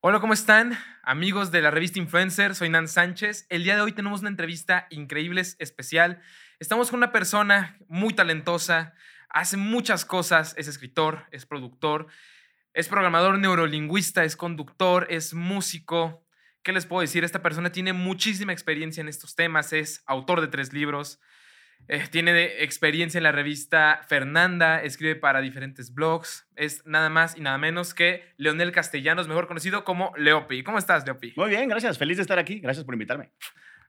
Hola, ¿cómo están? Amigos de la revista Influencer, soy Nan Sánchez. El día de hoy tenemos una entrevista increíble, especial. Estamos con una persona muy talentosa, hace muchas cosas, es escritor, es productor, es programador neurolingüista, es conductor, es músico. ¿Qué les puedo decir? Esta persona tiene muchísima experiencia en estos temas, es autor de tres libros, eh, tiene experiencia en la revista Fernanda, escribe para diferentes blogs. Es nada más y nada menos que Leonel Castellanos, mejor conocido como Leopi. ¿Cómo estás, Leopi? Muy bien, gracias. Feliz de estar aquí. Gracias por invitarme.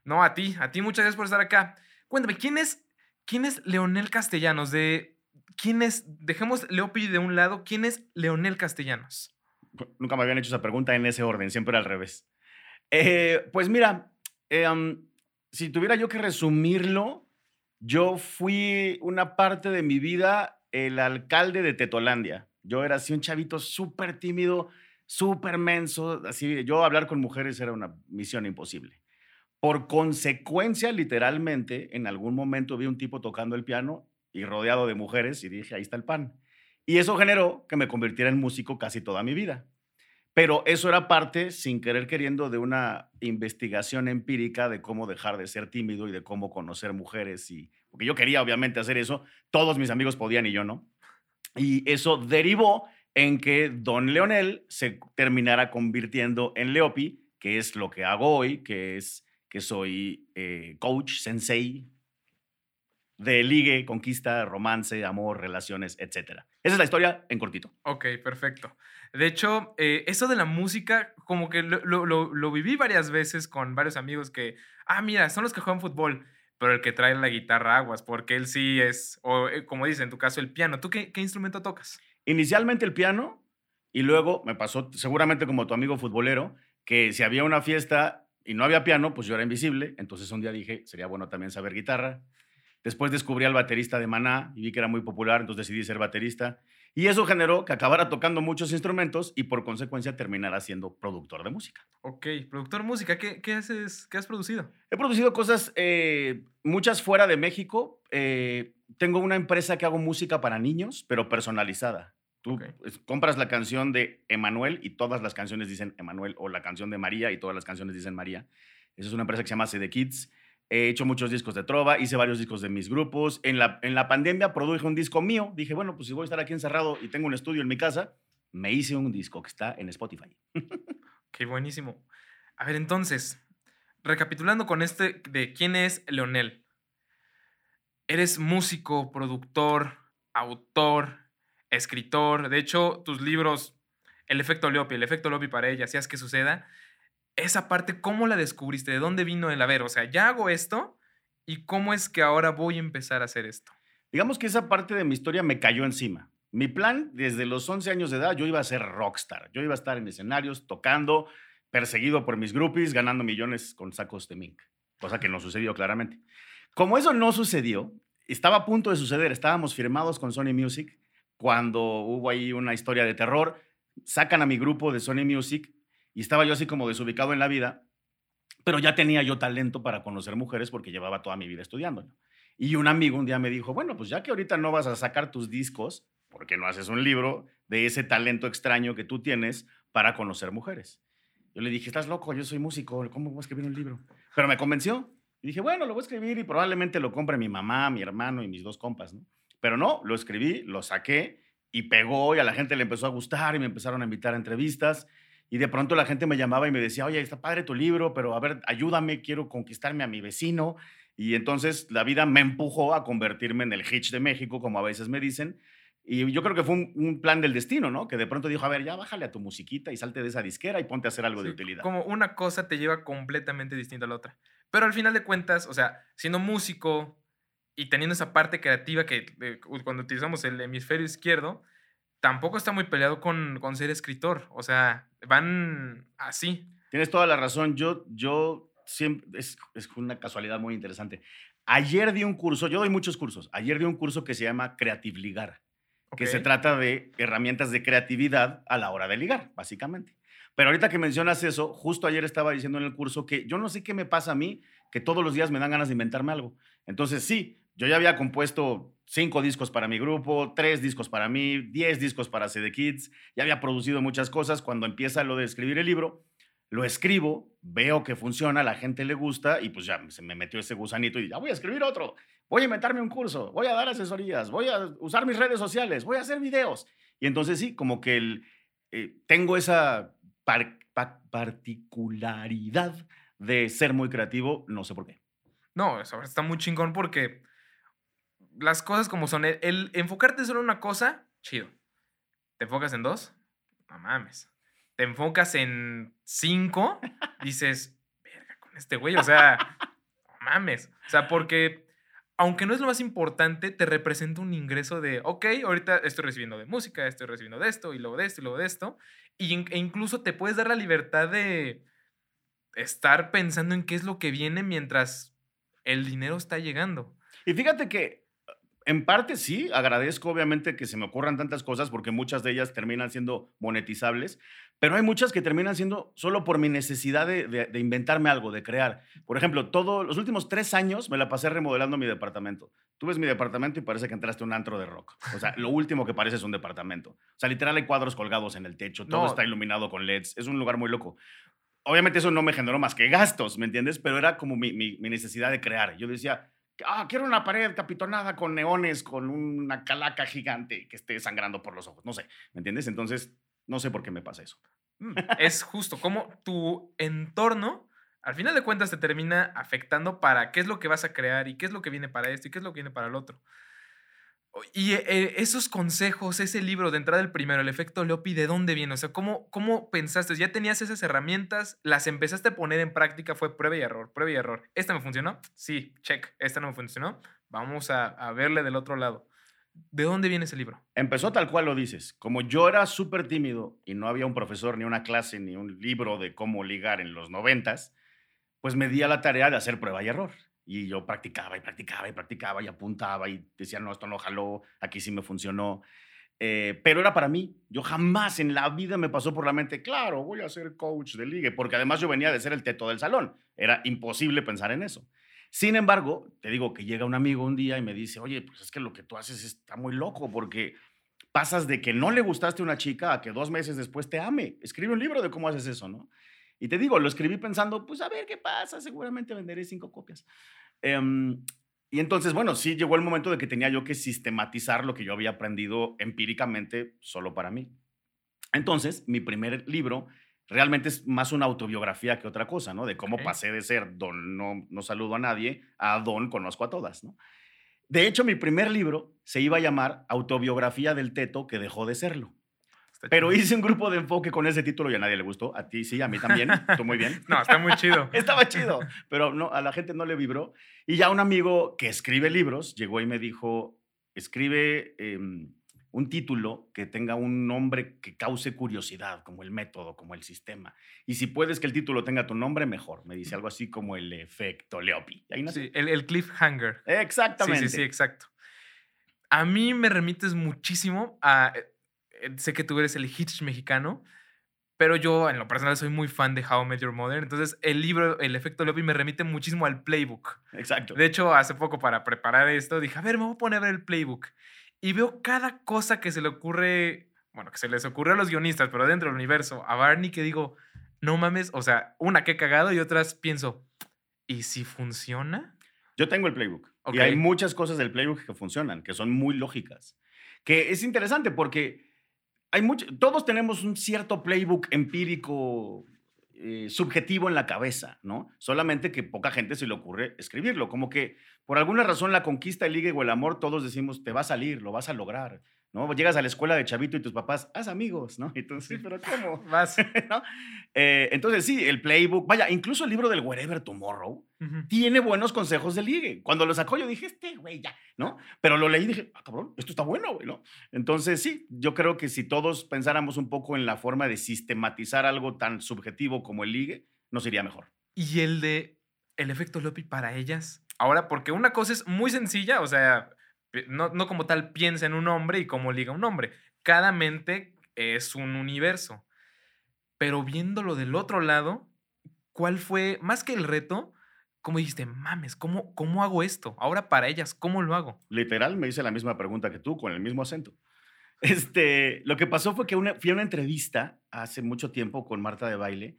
No, a ti, a ti muchas gracias por estar acá. Cuéntame, ¿quién es, quién es Leonel Castellanos? De, ¿Quién es, dejemos Leopi de un lado, ¿quién es Leonel Castellanos? Nunca me habían hecho esa pregunta en ese orden, siempre al revés. Eh, pues mira, eh, si tuviera yo que resumirlo, yo fui una parte de mi vida el alcalde de Tetolandia. Yo era así un chavito súper tímido, súper menso. Así, yo hablar con mujeres era una misión imposible. Por consecuencia, literalmente, en algún momento vi un tipo tocando el piano y rodeado de mujeres y dije, ahí está el pan. Y eso generó que me convirtiera en músico casi toda mi vida. Pero eso era parte, sin querer queriendo, de una investigación empírica de cómo dejar de ser tímido y de cómo conocer mujeres. Y, porque yo quería, obviamente, hacer eso. Todos mis amigos podían y yo no. Y eso derivó en que Don Leonel se terminara convirtiendo en Leopi, que es lo que hago hoy, que es que soy eh, coach, sensei de ligue, conquista, romance, amor, relaciones, etc. Esa es la historia en cortito. Ok, perfecto. De hecho, eh, eso de la música, como que lo, lo, lo, viví varias veces con varios amigos que, ah, mira, son los que juegan fútbol, pero el que trae la guitarra aguas, porque él sí es, o eh, como dice en tu caso, el piano. ¿Tú qué, qué instrumento tocas? Inicialmente el piano, y luego me pasó, seguramente como tu amigo futbolero, que si había una fiesta y no había piano, pues yo era invisible. Entonces un día dije, sería bueno también saber guitarra. Después descubrí al baterista de Maná y vi que era muy popular, entonces decidí ser baterista. Y eso generó que acabara tocando muchos instrumentos y por consecuencia terminara siendo productor de música. Ok, productor de música, ¿qué, qué haces, qué has producido? He producido cosas, eh, muchas fuera de México. Eh, tengo una empresa que hago música para niños, pero personalizada. Tú compras la canción de Emanuel y todas las canciones dicen Emanuel, o la canción de María y todas las canciones dicen María. Esa es una empresa que se llama CD Kids. He hecho muchos discos de trova, hice varios discos de mis grupos. En la, en la pandemia produje un disco mío. Dije, bueno, pues si voy a estar aquí encerrado y tengo un estudio en mi casa, me hice un disco que está en Spotify. Qué buenísimo. A ver, entonces, recapitulando con este de quién es Leonel. Eres músico, productor, autor, escritor. De hecho, tus libros, El efecto Leopi, El efecto Leopi para ella, haz que suceda, esa parte, ¿cómo la descubriste? ¿De dónde vino el haber? O sea, ya hago esto y cómo es que ahora voy a empezar a hacer esto. Digamos que esa parte de mi historia me cayó encima. Mi plan, desde los 11 años de edad, yo iba a ser rockstar. Yo iba a estar en escenarios, tocando, perseguido por mis groupies, ganando millones con sacos de mink. Cosa que no sucedió claramente. Como eso no sucedió, estaba a punto de suceder. Estábamos firmados con Sony Music cuando hubo ahí una historia de terror. Sacan a mi grupo de Sony Music estaba yo así como desubicado en la vida, pero ya tenía yo talento para conocer mujeres porque llevaba toda mi vida estudiando. Y un amigo un día me dijo, bueno, pues ya que ahorita no vas a sacar tus discos, ¿por qué no haces un libro de ese talento extraño que tú tienes para conocer mujeres? Yo le dije, estás loco, yo soy músico, ¿cómo voy a escribir un libro? Pero me convenció. Y dije, bueno, lo voy a escribir y probablemente lo compre mi mamá, mi hermano y mis dos compas, ¿no? Pero no, lo escribí, lo saqué y pegó y a la gente le empezó a gustar y me empezaron a invitar a entrevistas y de pronto la gente me llamaba y me decía, oye, está padre tu libro, pero a ver, ayúdame, quiero conquistarme a mi vecino. Y entonces la vida me empujó a convertirme en el Hitch de México, como a veces me dicen. Y yo creo que fue un, plan del destino, ¿no? Que de pronto dijo, a ver, ya bájale a tu musiquita y salte de esa disquera y ponte a hacer algo de utilidad. Como una cosa te lleva completamente distinta a la otra. Pero al final de cuentas, o sea, siendo músico y teniendo esa parte creativa que cuando utilizamos el hemisferio izquierdo, tampoco está muy peleado con, con ser escritor. O sea, van así. Tienes toda la razón. Yo, yo siempre, es, es una casualidad muy interesante. Ayer di un curso, yo doy muchos cursos. Ayer di un curso que se llama Creative Ligar, que se trata de herramientas de creatividad a la hora de ligar, básicamente. Pero ahorita que mencionas eso, justo ayer estaba diciendo en el curso que yo no sé qué me pasa a mí, que todos los días me dan ganas de inventarme algo. Entonces, sí, Yo ya había compuesto cinco discos para mi grupo, tres discos para mí, diez discos para CD Kids, ya había producido muchas cosas. Cuando empieza lo de escribir el libro, lo escribo, veo que funciona, la gente le gusta y pues ya se me metió ese gusanito y ya voy a escribir otro, voy a inventarme un curso, voy a dar asesorías, voy a usar mis redes sociales, voy a hacer videos. Y entonces sí, como que el, eh, tengo esa particularidad de ser muy creativo, no sé por qué. No, eso está muy chingón porque las cosas como son, el, enfocarte solo en una cosa, chido. ¿Te enfocas en dos? No mames. Te enfocas en cinco, dices, verga, con este güey, o sea, no mames. O sea, porque aunque no es lo más importante, te representa un ingreso de, ok, ahorita estoy recibiendo de música, estoy recibiendo de esto, y luego de esto, y luego de esto. Y, e incluso te puedes dar la libertad de estar pensando en qué es lo que viene mientras el dinero está llegando. Y fíjate que en parte sí, agradezco obviamente que se me ocurran tantas cosas porque muchas de ellas terminan siendo monetizables, pero hay muchas que terminan siendo solo por mi necesidad de, inventarme algo, de crear. Por ejemplo, todos los últimos tres años me la pasé remodelando mi departamento. Tú ves mi departamento y parece que entraste a un antro de rock. O sea, lo último que parece es un departamento. O sea, literal hay cuadros colgados en el techo, todo está iluminado con LEDs. Es un lugar muy loco. Obviamente eso no me generó más que gastos, ¿me entiendes? Pero era como mi, mi necesidad de crear. Yo decía, ah, quiero una pared capitonada con neones, con una calaca gigante que esté sangrando por los ojos. No sé, ¿me entiendes? Entonces, no sé por qué me pasa eso. Mm, es justo como tu entorno, al final de cuentas, te termina afectando para qué es lo que vas a crear y qué es lo que viene para esto y qué es lo que viene para el otro. Y eh, esos consejos, ese libro de entrada del primero, el efecto Leopi, ¿de dónde viene? O sea, ¿cómo, ¿cómo pensaste? ¿Ya tenías esas herramientas? ¿Las empezaste a poner en práctica? ¿Fue prueba y error? ¿Prueba y error? ¿Esta me funcionó? Sí, check. ¿Esta no me funcionó? Vamos a, a verle del otro lado. ¿De dónde viene ese libro? Empezó tal cual lo dices. Como yo era súper tímido y no había un profesor, ni una clase, ni un libro de cómo ligar en los noventas, pues me di a la tarea de hacer prueba y error. Y yo practicaba y practicaba y practicaba y apuntaba y decía, no, esto no jaló, aquí sí me funcionó. Eh, pero era para mí. Yo jamás en la vida me pasó por la mente, claro, voy a ser coach de ligue, porque además yo venía de ser el teto del salón. Era imposible pensar en eso. Sin embargo, te digo que llega un amigo un día y me dice, oye, pues es que lo que tú haces está muy loco porque pasas de que no le gustaste a una chica a que dos meses después te ame. Escribe un libro de cómo haces eso, ¿no? Y te digo, lo escribí pensando, pues a ver qué pasa, seguramente venderé cinco copias. Em, y entonces, bueno, sí llegó el momento de que tenía yo que sistematizar lo que yo había aprendido empíricamente solo para mí. Entonces, mi primer libro realmente es más una autobiografía que otra cosa, ¿no? De cómo pasé de ser don no, no saludo a nadie a don conozco a todas, ¿no? De hecho, mi primer libro se iba a llamar Autobiografía del Teto que dejó de serlo. Pero hice un grupo de enfoque con ese título y a nadie le gustó. A ti sí, a mí también. Estuvo muy bien. no, está muy chido. Estaba chido, pero no, a la gente no le vibró. Y ya un amigo que escribe libros llegó y me dijo, escribe em, un título que tenga un nombre que cause curiosidad, como el método, como el sistema. Y si puedes que el título tenga tu nombre, mejor. Me dice algo así como el efecto Leopi. sí, el, el, cliffhanger. Exactamente. Sí, sí, sí, exacto. A mí me remites muchísimo a eh, sé que tú eres el Hitch mexicano, pero yo en lo personal soy muy fan de How I Met Your Mother. Entonces, el libro, El efecto Lobby, me remite muchísimo al playbook. Exacto. De hecho, hace poco para preparar esto, dije, a ver, me voy a poner a ver el playbook. Y veo cada cosa que se le ocurre, bueno, que se les ocurre a los guionistas, pero dentro del universo, a Barney, que digo, no mames, o sea, una que he cagado y otras pienso, ¿y si funciona? Yo tengo el playbook. Y hay muchas cosas del playbook que funcionan, que son muy lógicas. Que es interesante porque hay todos tenemos un cierto playbook empírico eh, subjetivo en la cabeza, ¿no? Solamente que poca gente se le ocurre escribirlo. Como que por alguna razón la conquista, el ligue o el amor, todos decimos, te va a salir, lo vas a lograr. ¿No? Llegas a la escuela de chavito y tus papás, haz amigos, ¿no? Y tú, sí, pero ¿cómo? Vas. ¿No? Eh, entonces, sí, el playbook, vaya, incluso el libro del Wherever Tomorrow tiene buenos consejos de ligue. Cuando lo sacó yo dije, este güey ya, ¿no? Pero lo leí y dije, ah, cabrón, esto está bueno, güey, ¿no? Entonces, sí, yo creo que si todos pensáramos un poco en la forma de sistematizar algo tan subjetivo como el ligue, nos iría mejor. Y el de el efecto Lopi para ellas. Ahora, porque una cosa es muy sencilla, o sea, no, no como tal piensa en un hombre y cómo liga un hombre. Cada mente es un universo. Pero viéndolo del otro lado, ¿cuál fue, más que el reto, ¿cómo dijiste, mames, ¿cómo, ¿cómo hago esto? Ahora para ellas, ¿cómo lo hago? Literal, me hice la misma pregunta que tú, con el mismo acento. Este, lo que pasó fue que una, fui a una entrevista hace mucho tiempo con Marta de Baile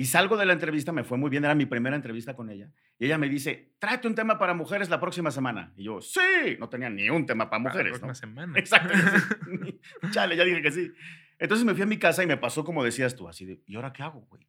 y salgo de la entrevista, me fue muy bien, era mi primera entrevista con ella. Y ella me dice, tráete un tema para mujeres la próxima semana. Y yo, sí, no tenía ni un tema para mujeres. La próxima semana. Exacto. Chale, ya dije que sí. Entonces me fui a mi casa y me pasó como decías tú, así de, ¿y ahora qué hago, güey?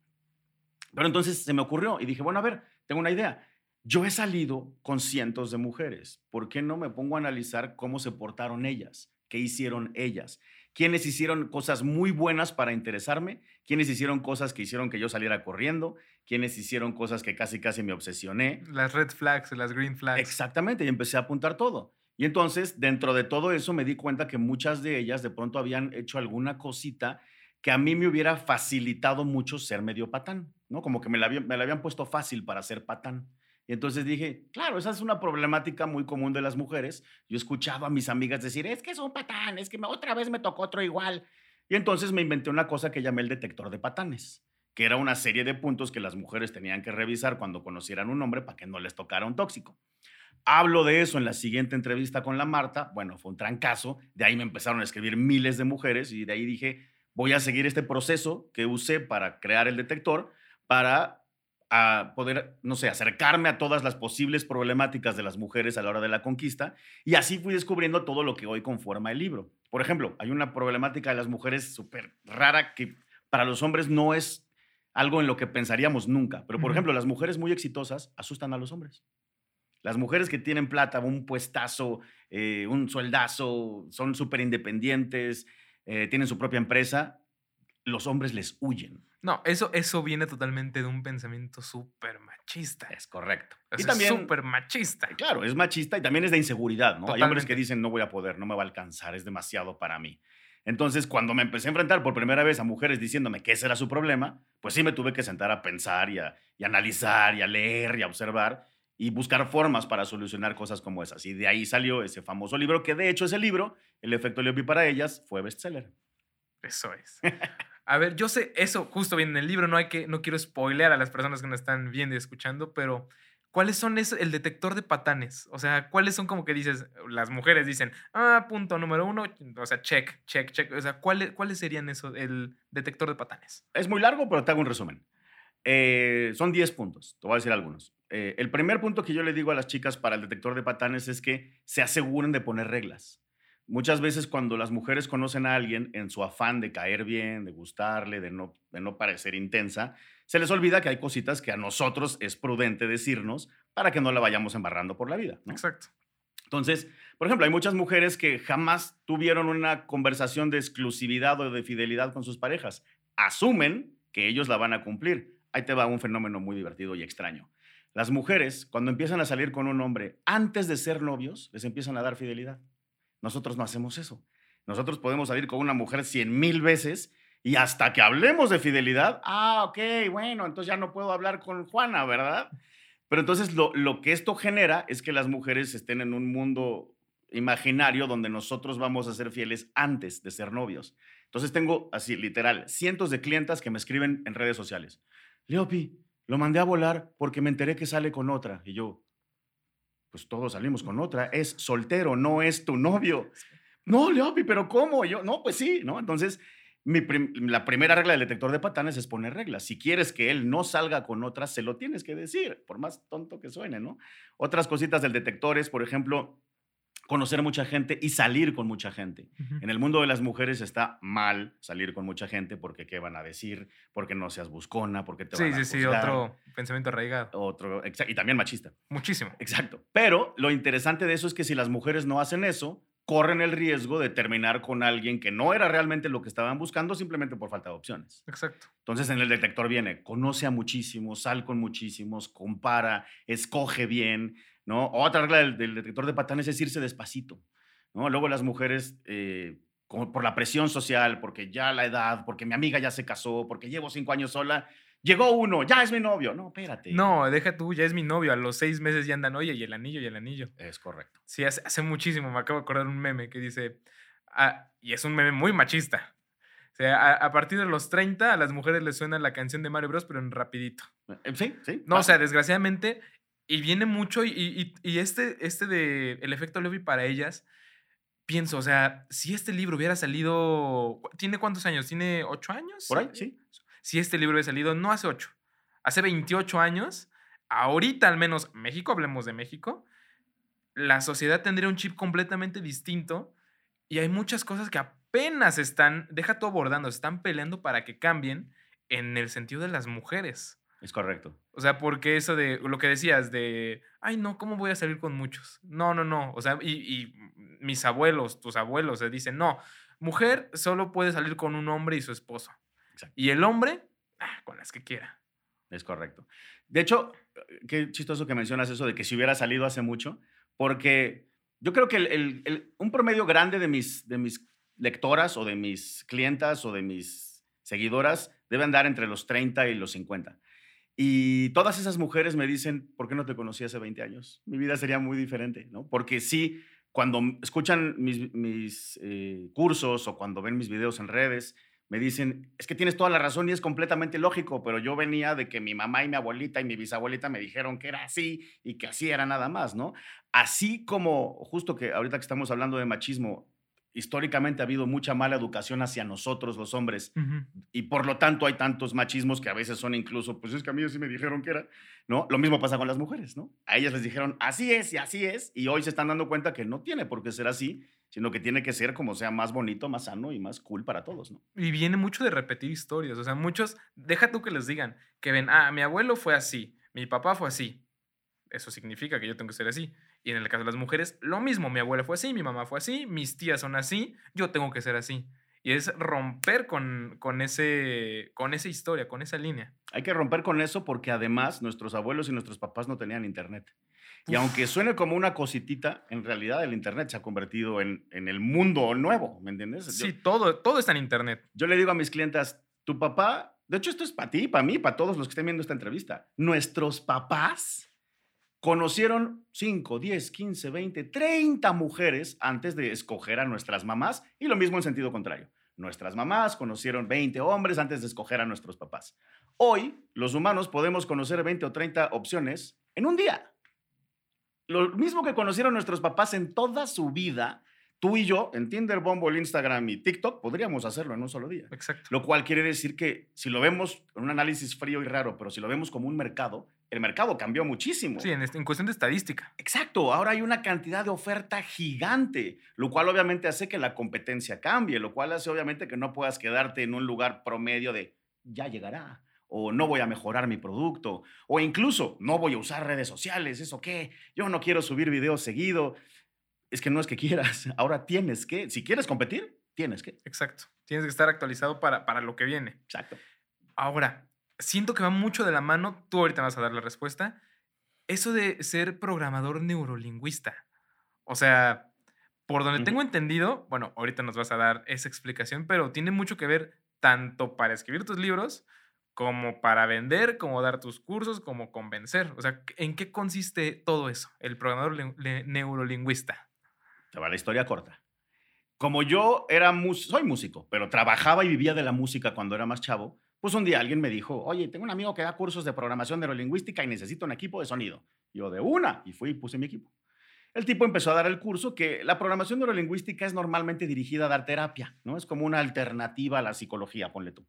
Pero entonces se me ocurrió y dije, bueno, a ver, tengo una idea. Yo he salido con cientos de mujeres. ¿Por qué no me pongo a analizar cómo se portaron ellas? ¿Qué hicieron ellas? ¿Quiénes hicieron cosas muy buenas para interesarme? ¿Quiénes hicieron cosas que hicieron que yo saliera corriendo? ¿Quiénes hicieron cosas que casi casi me obsesioné? Las red flags, las green flags. Exactamente, y empecé a apuntar todo. Y entonces, dentro de todo eso, me di cuenta que muchas de ellas de pronto habían hecho alguna cosita que a mí me hubiera facilitado mucho ser medio patán, ¿no? Como que me la, me la habían puesto fácil para ser patán. Y entonces dije, claro, esa es una problemática muy común de las mujeres. Yo he escuchado a mis amigas decir, es que es un patán, es que otra vez me tocó otro igual. Y entonces me inventé una cosa que llamé el detector de patanes, que era una serie de puntos que las mujeres tenían que revisar cuando conocieran un hombre para que no les tocara un tóxico. Hablo de eso en la siguiente entrevista con la Marta. Bueno, fue un trancazo. De ahí me empezaron a escribir miles de mujeres y de ahí dije, voy a seguir este proceso que usé para crear el detector para a poder, no sé, acercarme a todas las posibles problemáticas de las mujeres a la hora de la conquista. Y así fui descubriendo todo lo que hoy conforma el libro. Por ejemplo, hay una problemática de las mujeres súper rara que para los hombres no es algo en lo que pensaríamos nunca. Pero, por ejemplo, las mujeres muy exitosas asustan a los hombres. Las mujeres que tienen plata, un puestazo, eh, un sueldazo, son súper independientes, eh, tienen su propia empresa, los hombres les huyen. No, eso, eso viene totalmente de un pensamiento súper machista. Es correcto. y también súper machista. Claro, es machista y también es de inseguridad, ¿no? Hay hombres que dicen, no voy a poder, no me va a alcanzar, es demasiado para mí. Entonces, cuando me empecé a enfrentar por primera vez a mujeres diciéndome que ese era su problema, pues sí me tuve que sentar a pensar y a, y analizar y a leer y a observar y buscar formas para solucionar cosas como esas. Y de ahí salió ese famoso libro, que de hecho ese libro, El efecto Leopi para ellas, fue bestseller. Eso es. A ver, yo sé, eso justo viene en el libro, no hay que, no quiero spoilear a las personas que nos están viendo y escuchando, pero ¿cuáles son eso, el detector de patanes? O sea, ¿cuáles son como que dices, las mujeres dicen, ah, punto número uno, o sea, check, check, check, o sea, ¿cuáles, ¿cuáles serían eso, el detector de patanes? Es muy largo, pero te hago un resumen. Eh, son 10 puntos, te voy a decir algunos. Eh, el primer punto que yo le digo a las chicas para el detector de patanes es que se aseguren de poner reglas. Muchas veces cuando las mujeres conocen a alguien en su afán de caer bien, de gustarle, de no, de no parecer intensa, se les olvida que hay cositas que a nosotros es prudente decirnos para que no la vayamos embarrando por la vida. Exacto. Entonces, por ejemplo, hay muchas mujeres que jamás tuvieron una conversación de exclusividad o de fidelidad con sus parejas. Asumen que ellos la van a cumplir. Ahí te va un fenómeno muy divertido y extraño. Las mujeres, cuando empiezan a salir con un hombre, antes de ser novios, les empiezan a dar fidelidad. Nosotros no hacemos eso. Nosotros podemos salir con una mujer cien mil veces y hasta que hablemos de fidelidad, ah, ok, bueno, entonces ya no puedo hablar con Juana, ¿verdad? Pero entonces lo, que esto genera es que las mujeres estén en un mundo imaginario donde nosotros vamos a ser fieles antes de ser novios. Entonces tengo así, literal, cientos de clientas que me escriben en redes sociales. Leopi, lo mandé a volar porque me enteré que sale con otra. Y yo, pues todos salimos con otra, es soltero, no es tu novio. No, Leopi, pero ¿cómo? Yo, no, pues sí, ¿no? Entonces, la primera regla del detector de patanes es poner reglas. Si quieres que él no salga con otra, se lo tienes que decir, por más tonto que suene, ¿no? Otras cositas del detector es, por ejemplo, conocer mucha gente y salir con mucha gente. En el mundo de las mujeres está mal salir con mucha gente porque qué van a decir, porque no seas buscona, porque te van a Sí, sí, sí, otro pensamiento arraigado. Otro, y también machista. Muchísimo. Exacto. Pero lo interesante de eso es que si las mujeres no hacen eso, corren el riesgo de terminar con alguien que no era realmente lo que estaban buscando simplemente por falta de opciones. Exacto. Entonces en el detector viene, conoce a muchísimos, sal con muchísimos, compara, escoge bien, ¿no? Otra regla del, detector de patanes es irse despacito, ¿no? Luego las mujeres, eh, por la presión social, porque ya la edad, porque mi amiga ya se casó, porque llevo cinco años sola, llegó uno, ya es mi novio. No, espérate. No, deja tú, ya es mi novio. A los seis meses ya andan, oye, y el anillo, y el anillo. Es correcto. Sí, hace, muchísimo. Me acabo de acordar un meme que dice, ah, y es un meme muy machista. O sea, a, partir de los 30 a las mujeres les suena la canción de Mario Bros, pero en rapidito. Eh, sí, sí. No, o sea, desgraciadamente Y viene mucho, y, y- y este, este de El efecto Levy para ellas, pienso, o sea, si este libro hubiera salido, ¿tiene cuántos años? ¿Tiene ocho años? Por ahí, sí. Si este libro hubiera salido no hace ocho, hace 28 años, ahorita al menos, México, hablemos de México, la sociedad tendría un chip completamente distinto y hay muchas cosas que apenas están, deja todo abordando, se están peleando para que cambien en el sentido de las mujeres. Es correcto. O sea, porque eso de lo que decías de, ay, no, ¿cómo voy a salir con muchos? No, no, no. O sea, y, y mis abuelos, tus abuelos, se dicen, no, mujer solo puede salir con un hombre y su esposo. Exacto. Y el hombre, ah, con las que quiera. Es correcto. De hecho, qué chistoso que mencionas eso de que si hubiera salido hace mucho, porque yo creo que el- el- el- un promedio grande de mis, de mis lectoras o de mis clientas o de mis seguidoras debe andar entre los 30 y los 50. Y todas esas mujeres me dicen, ¿por qué no te conocí hace 20 años? Mi vida sería muy diferente, ¿no? Porque sí, cuando escuchan mis, mis, eh, cursos o cuando ven mis videos en redes, me dicen, es que tienes toda la razón y es completamente lógico, pero yo venía de que mi mamá y mi abuelita y mi bisabuelita me dijeron que era así y que así era nada más, ¿no? Así como, justo que ahorita que estamos hablando de machismo, históricamente ha habido mucha mala educación hacia nosotros los hombres y por lo tanto hay tantos machismos que a veces son incluso, pues es que a mí sí me dijeron que era, ¿no? Lo mismo pasa con las mujeres, ¿no? A ellas les dijeron, así es y así es, y hoy se están dando cuenta que no tiene por qué ser así, sino que tiene que ser como sea más bonito, más sano y más cool para todos, ¿no? Y viene mucho de repetir historias. O sea, muchos, deja tú que les digan, que ven, ah, mi abuelo fue así, mi papá fue así. Eso significa que yo tengo que ser así. Y en el caso de las mujeres, lo mismo, mi abuela fue así, mi mamá fue así, mis tías son así, yo tengo que ser así. Y es romper con, con, ese, con esa historia, con esa línea. Hay que romper con eso porque además nuestros abuelos y nuestros papás no tenían internet. Y Uf. aunque suene como una cositita, en realidad el internet se ha convertido en, en el mundo nuevo, ¿me entiendes? Yo- Sí, todo, todo está en internet. Yo le digo a mis clientas, tu papá, de hecho esto es para ti, para mí, para todos los que estén viendo esta entrevista, nuestros papás conocieron 5, 10, 15, 20, 30 mujeres antes de escoger a nuestras mamás y lo mismo en sentido contrario. Nuestras mamás conocieron 20 hombres antes de escoger a nuestros papás. Hoy, los humanos podemos conocer 20 o 30 opciones en un día. Lo mismo que conocieron nuestros papás en toda su vida, tú y yo, en Tinder, Bumble, Instagram y TikTok, podríamos hacerlo en un solo día. Exacto. Lo cual quiere decir que si lo vemos en un análisis frío y raro, pero si lo vemos como un mercado, el mercado cambió muchísimo. Sí, en, en cuestión de estadística. Exacto, ahora hay una cantidad de oferta gigante, lo cual obviamente hace que la competencia cambie, lo cual hace obviamente que no puedas quedarte en un lugar promedio de ya llegará, o no voy a mejorar mi producto, o incluso no voy a usar redes sociales, ¿eso qué? Yo no quiero subir videos seguido. Es que no es que quieras, ahora tienes que, si quieres competir, tienes que. Exacto. Tienes que estar actualizado para, para lo que viene. Exacto. Ahora, siento que va mucho de la mano, tú ahorita vas a dar la respuesta, eso de ser programador neurolingüista. O sea, por donde tengo entendido, bueno, ahorita nos vas a dar esa explicación, pero tiene mucho que ver tanto para escribir tus libros como para vender, como dar tus cursos, como convencer. O sea, ¿en qué consiste todo eso, el programador neurolingüista? Te va la historia corta. Como yo era soy músico, pero trabajaba y vivía de la música cuando era más chavo, pues un día alguien me dijo, oye, tengo un amigo que da cursos de programación neurolingüística y necesito un equipo de sonido. Yo de una, y fui y puse mi equipo. El tipo empezó a dar el curso que la programación neurolingüística es normalmente dirigida a dar terapia, ¿no? Es como una alternativa a la psicología, ponle tú.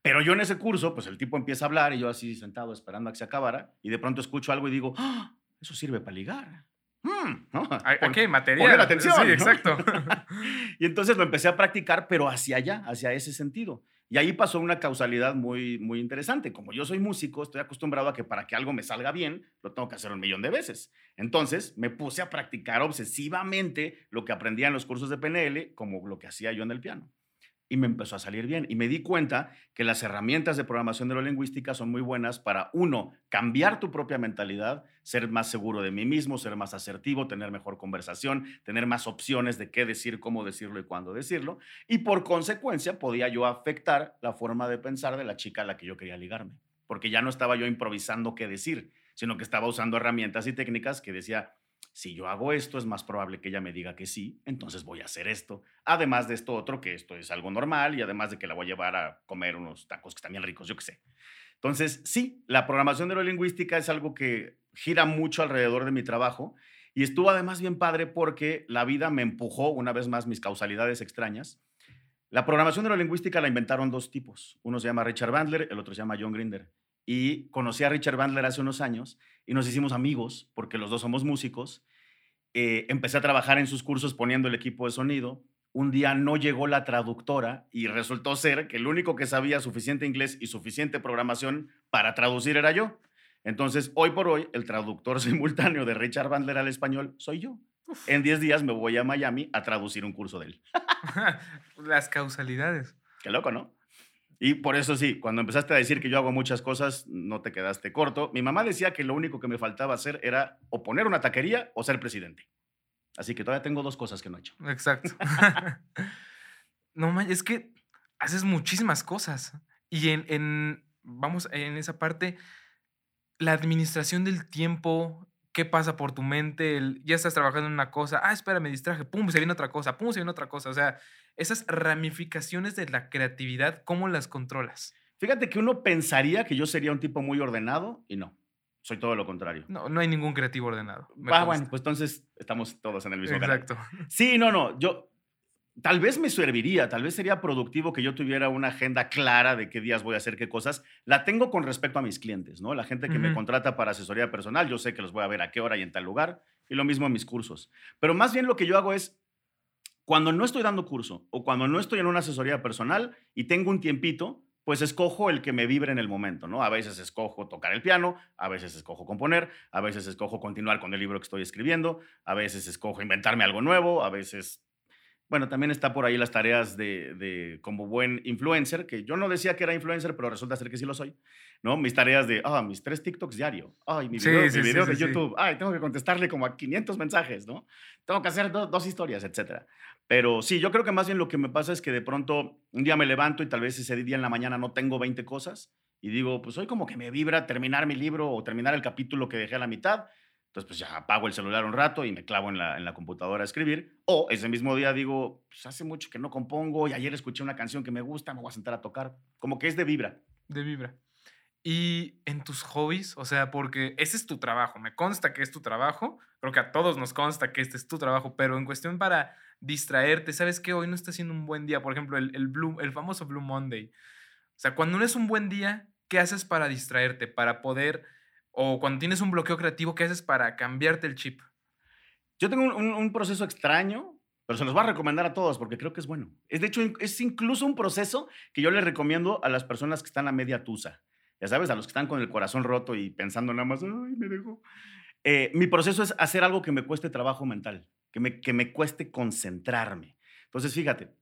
Pero yo en ese curso, pues el tipo empieza a hablar y yo así sentado esperando a que se acabara y de pronto escucho algo y digo, ¡Ah! eso sirve para ligar. Mm, Ok, material. poner atención, Sí, ¿no? exacto. y entonces lo empecé a practicar, pero hacia allá, hacia ese sentido. Y ahí pasó una causalidad muy, muy interesante. Como yo soy músico, estoy acostumbrado a que para que algo me salga bien, lo tengo que hacer un millón de veces. Entonces me puse a practicar obsesivamente lo que aprendía en los cursos de PNL, como lo que hacía yo en el piano. Y me empezó a salir bien. Y me di cuenta que las herramientas de programación neurolingüística son muy buenas para, uno, cambiar tu propia mentalidad, ser más seguro de mí mismo, ser más asertivo, tener mejor conversación, tener más opciones de qué decir, cómo decirlo y cuándo decirlo. Y por consecuencia podía yo afectar la forma de pensar de la chica a la que yo quería ligarme. Porque ya no estaba yo improvisando qué decir, sino que estaba usando herramientas y técnicas que decía, si yo hago esto, es más probable que ella me diga que sí, entonces voy a hacer esto. Además de esto otro, que esto es algo normal y además de que la voy a llevar a comer unos tacos que están bien ricos, yo qué sé. Entonces, sí, la programación neurolingüística es algo que gira mucho alrededor de mi trabajo y estuvo además bien padre porque la vida me empujó, una vez más, mis causalidades extrañas. La programación neurolingüística la inventaron dos tipos. Uno se llama Richard Bandler, el otro se llama John Grinder. Y conocí a Richard Bandler hace unos años y nos hicimos amigos porque los dos somos músicos. Eh, empecé a trabajar en sus cursos poniendo el equipo de sonido. Un día no llegó la traductora y resultó ser que el único que sabía suficiente inglés y suficiente programación para traducir era yo. Entonces, hoy por hoy, el traductor simultáneo de Richard Bandler al español soy yo. En 10 días me voy a Miami a traducir un curso de él. Las causalidades. Qué loco, ¿no? Y por eso sí, cuando empezaste a decir que yo hago muchas cosas, no te quedaste corto. Mi mamá decía que lo único que me faltaba hacer era o poner una taquería o ser presidente. Así que todavía tengo dos cosas que no he hecho. Exacto. no, es que haces muchísimas cosas. Y en, en, vamos, en esa parte, la administración del tiempo, qué pasa por tu mente, ya estás trabajando en una cosa, ah, espera, me distraje, pum, se viene otra cosa, pum, se viene otra cosa. O sea, esas ramificaciones de la creatividad, ¿cómo las controlas? Fíjate que uno pensaría que yo sería un tipo muy ordenado y no. Soy todo lo contrario. No, no hay ningún creativo ordenado. Ah, bueno, pues entonces estamos todos en el mismo Exacto. Sí, no, no. Yo, tal vez me serviría, tal vez sería productivo que yo tuviera una agenda clara de qué días voy a hacer qué cosas. La tengo con respecto a mis clientes, ¿no? La gente que me contrata para asesoría personal, yo sé que los voy a ver a qué hora y en tal lugar, y lo mismo en mis cursos. Pero más bien lo que yo hago es, cuando no estoy dando curso o cuando no estoy en una asesoría personal y tengo un tiempito, pues escojo el que me vibre en el momento, ¿no? A veces escojo tocar el piano, a veces escojo componer, a veces escojo continuar con el libro que estoy escribiendo, a veces escojo inventarme algo nuevo, a veces bueno, también está por ahí las tareas de, como buen influencer, que yo no decía que era influencer, pero resulta ser que sí lo soy, ¿no? Mis tareas de, ah, mis tres TikToks diario, ay, mi video, mi video de YouTube, ay, tengo que contestarle como a 500 mensajes, ¿no? Tengo que hacer dos historias, etcétera. Pero sí, yo creo que más bien lo que me pasa es que de pronto un día me levanto y tal vez ese día en la mañana no tengo 20 cosas y digo, pues hoy como que me vibra terminar mi libro o terminar el capítulo que dejé a la mitad entonces, pues ya apago el celular un rato y me clavo en la, en la computadora a escribir. O ese mismo día digo, pues hace mucho que no compongo y ayer escuché una canción que me gusta, me voy a sentar a tocar. Como que es de vibra. De vibra. Y en tus hobbies, o sea, porque ese es tu trabajo, me consta que es tu trabajo, creo que a todos nos consta que este es tu trabajo, pero en cuestión para distraerte, ¿sabes qué? Hoy no está siendo un buen día, por ejemplo, el, el, Blue, el famoso Blue Monday. O sea, cuando no es un buen día, ¿qué haces para distraerte, para poder o cuando tienes un bloqueo creativo, ¿qué haces para cambiarte el chip? Yo tengo un, proceso extraño, pero se los voy a recomendar a todos porque creo que es bueno. Es de hecho, es incluso un proceso que yo les recomiendo a las personas que están a media tusa. Ya sabes, a los que están con el corazón roto y pensando nada más, ay, me dejo. Eh, mi proceso es hacer algo que me cueste trabajo mental, que me, que me cueste concentrarme. Entonces, fíjate,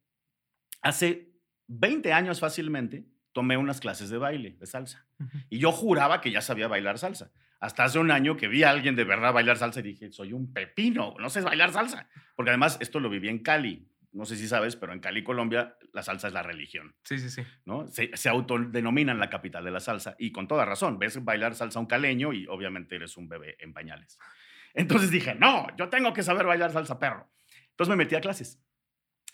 hace 20 años fácilmente, tomé unas clases de baile, de salsa. Y yo juraba que ya sabía bailar salsa. Hasta hace un año que vi a alguien de verdad bailar salsa y dije, soy un pepino, no sé bailar salsa. Porque además esto lo viví en Cali. No sé si sabes, pero en Cali, Colombia, la salsa es la religión. Sí, sí, sí. ¿no? Se, se autodenominan la capital de la salsa. Y con toda razón, ves bailar salsa a un caleño y obviamente eres un bebé en pañales. Entonces dije, no, yo tengo que saber bailar salsa perro. Entonces me metí a clases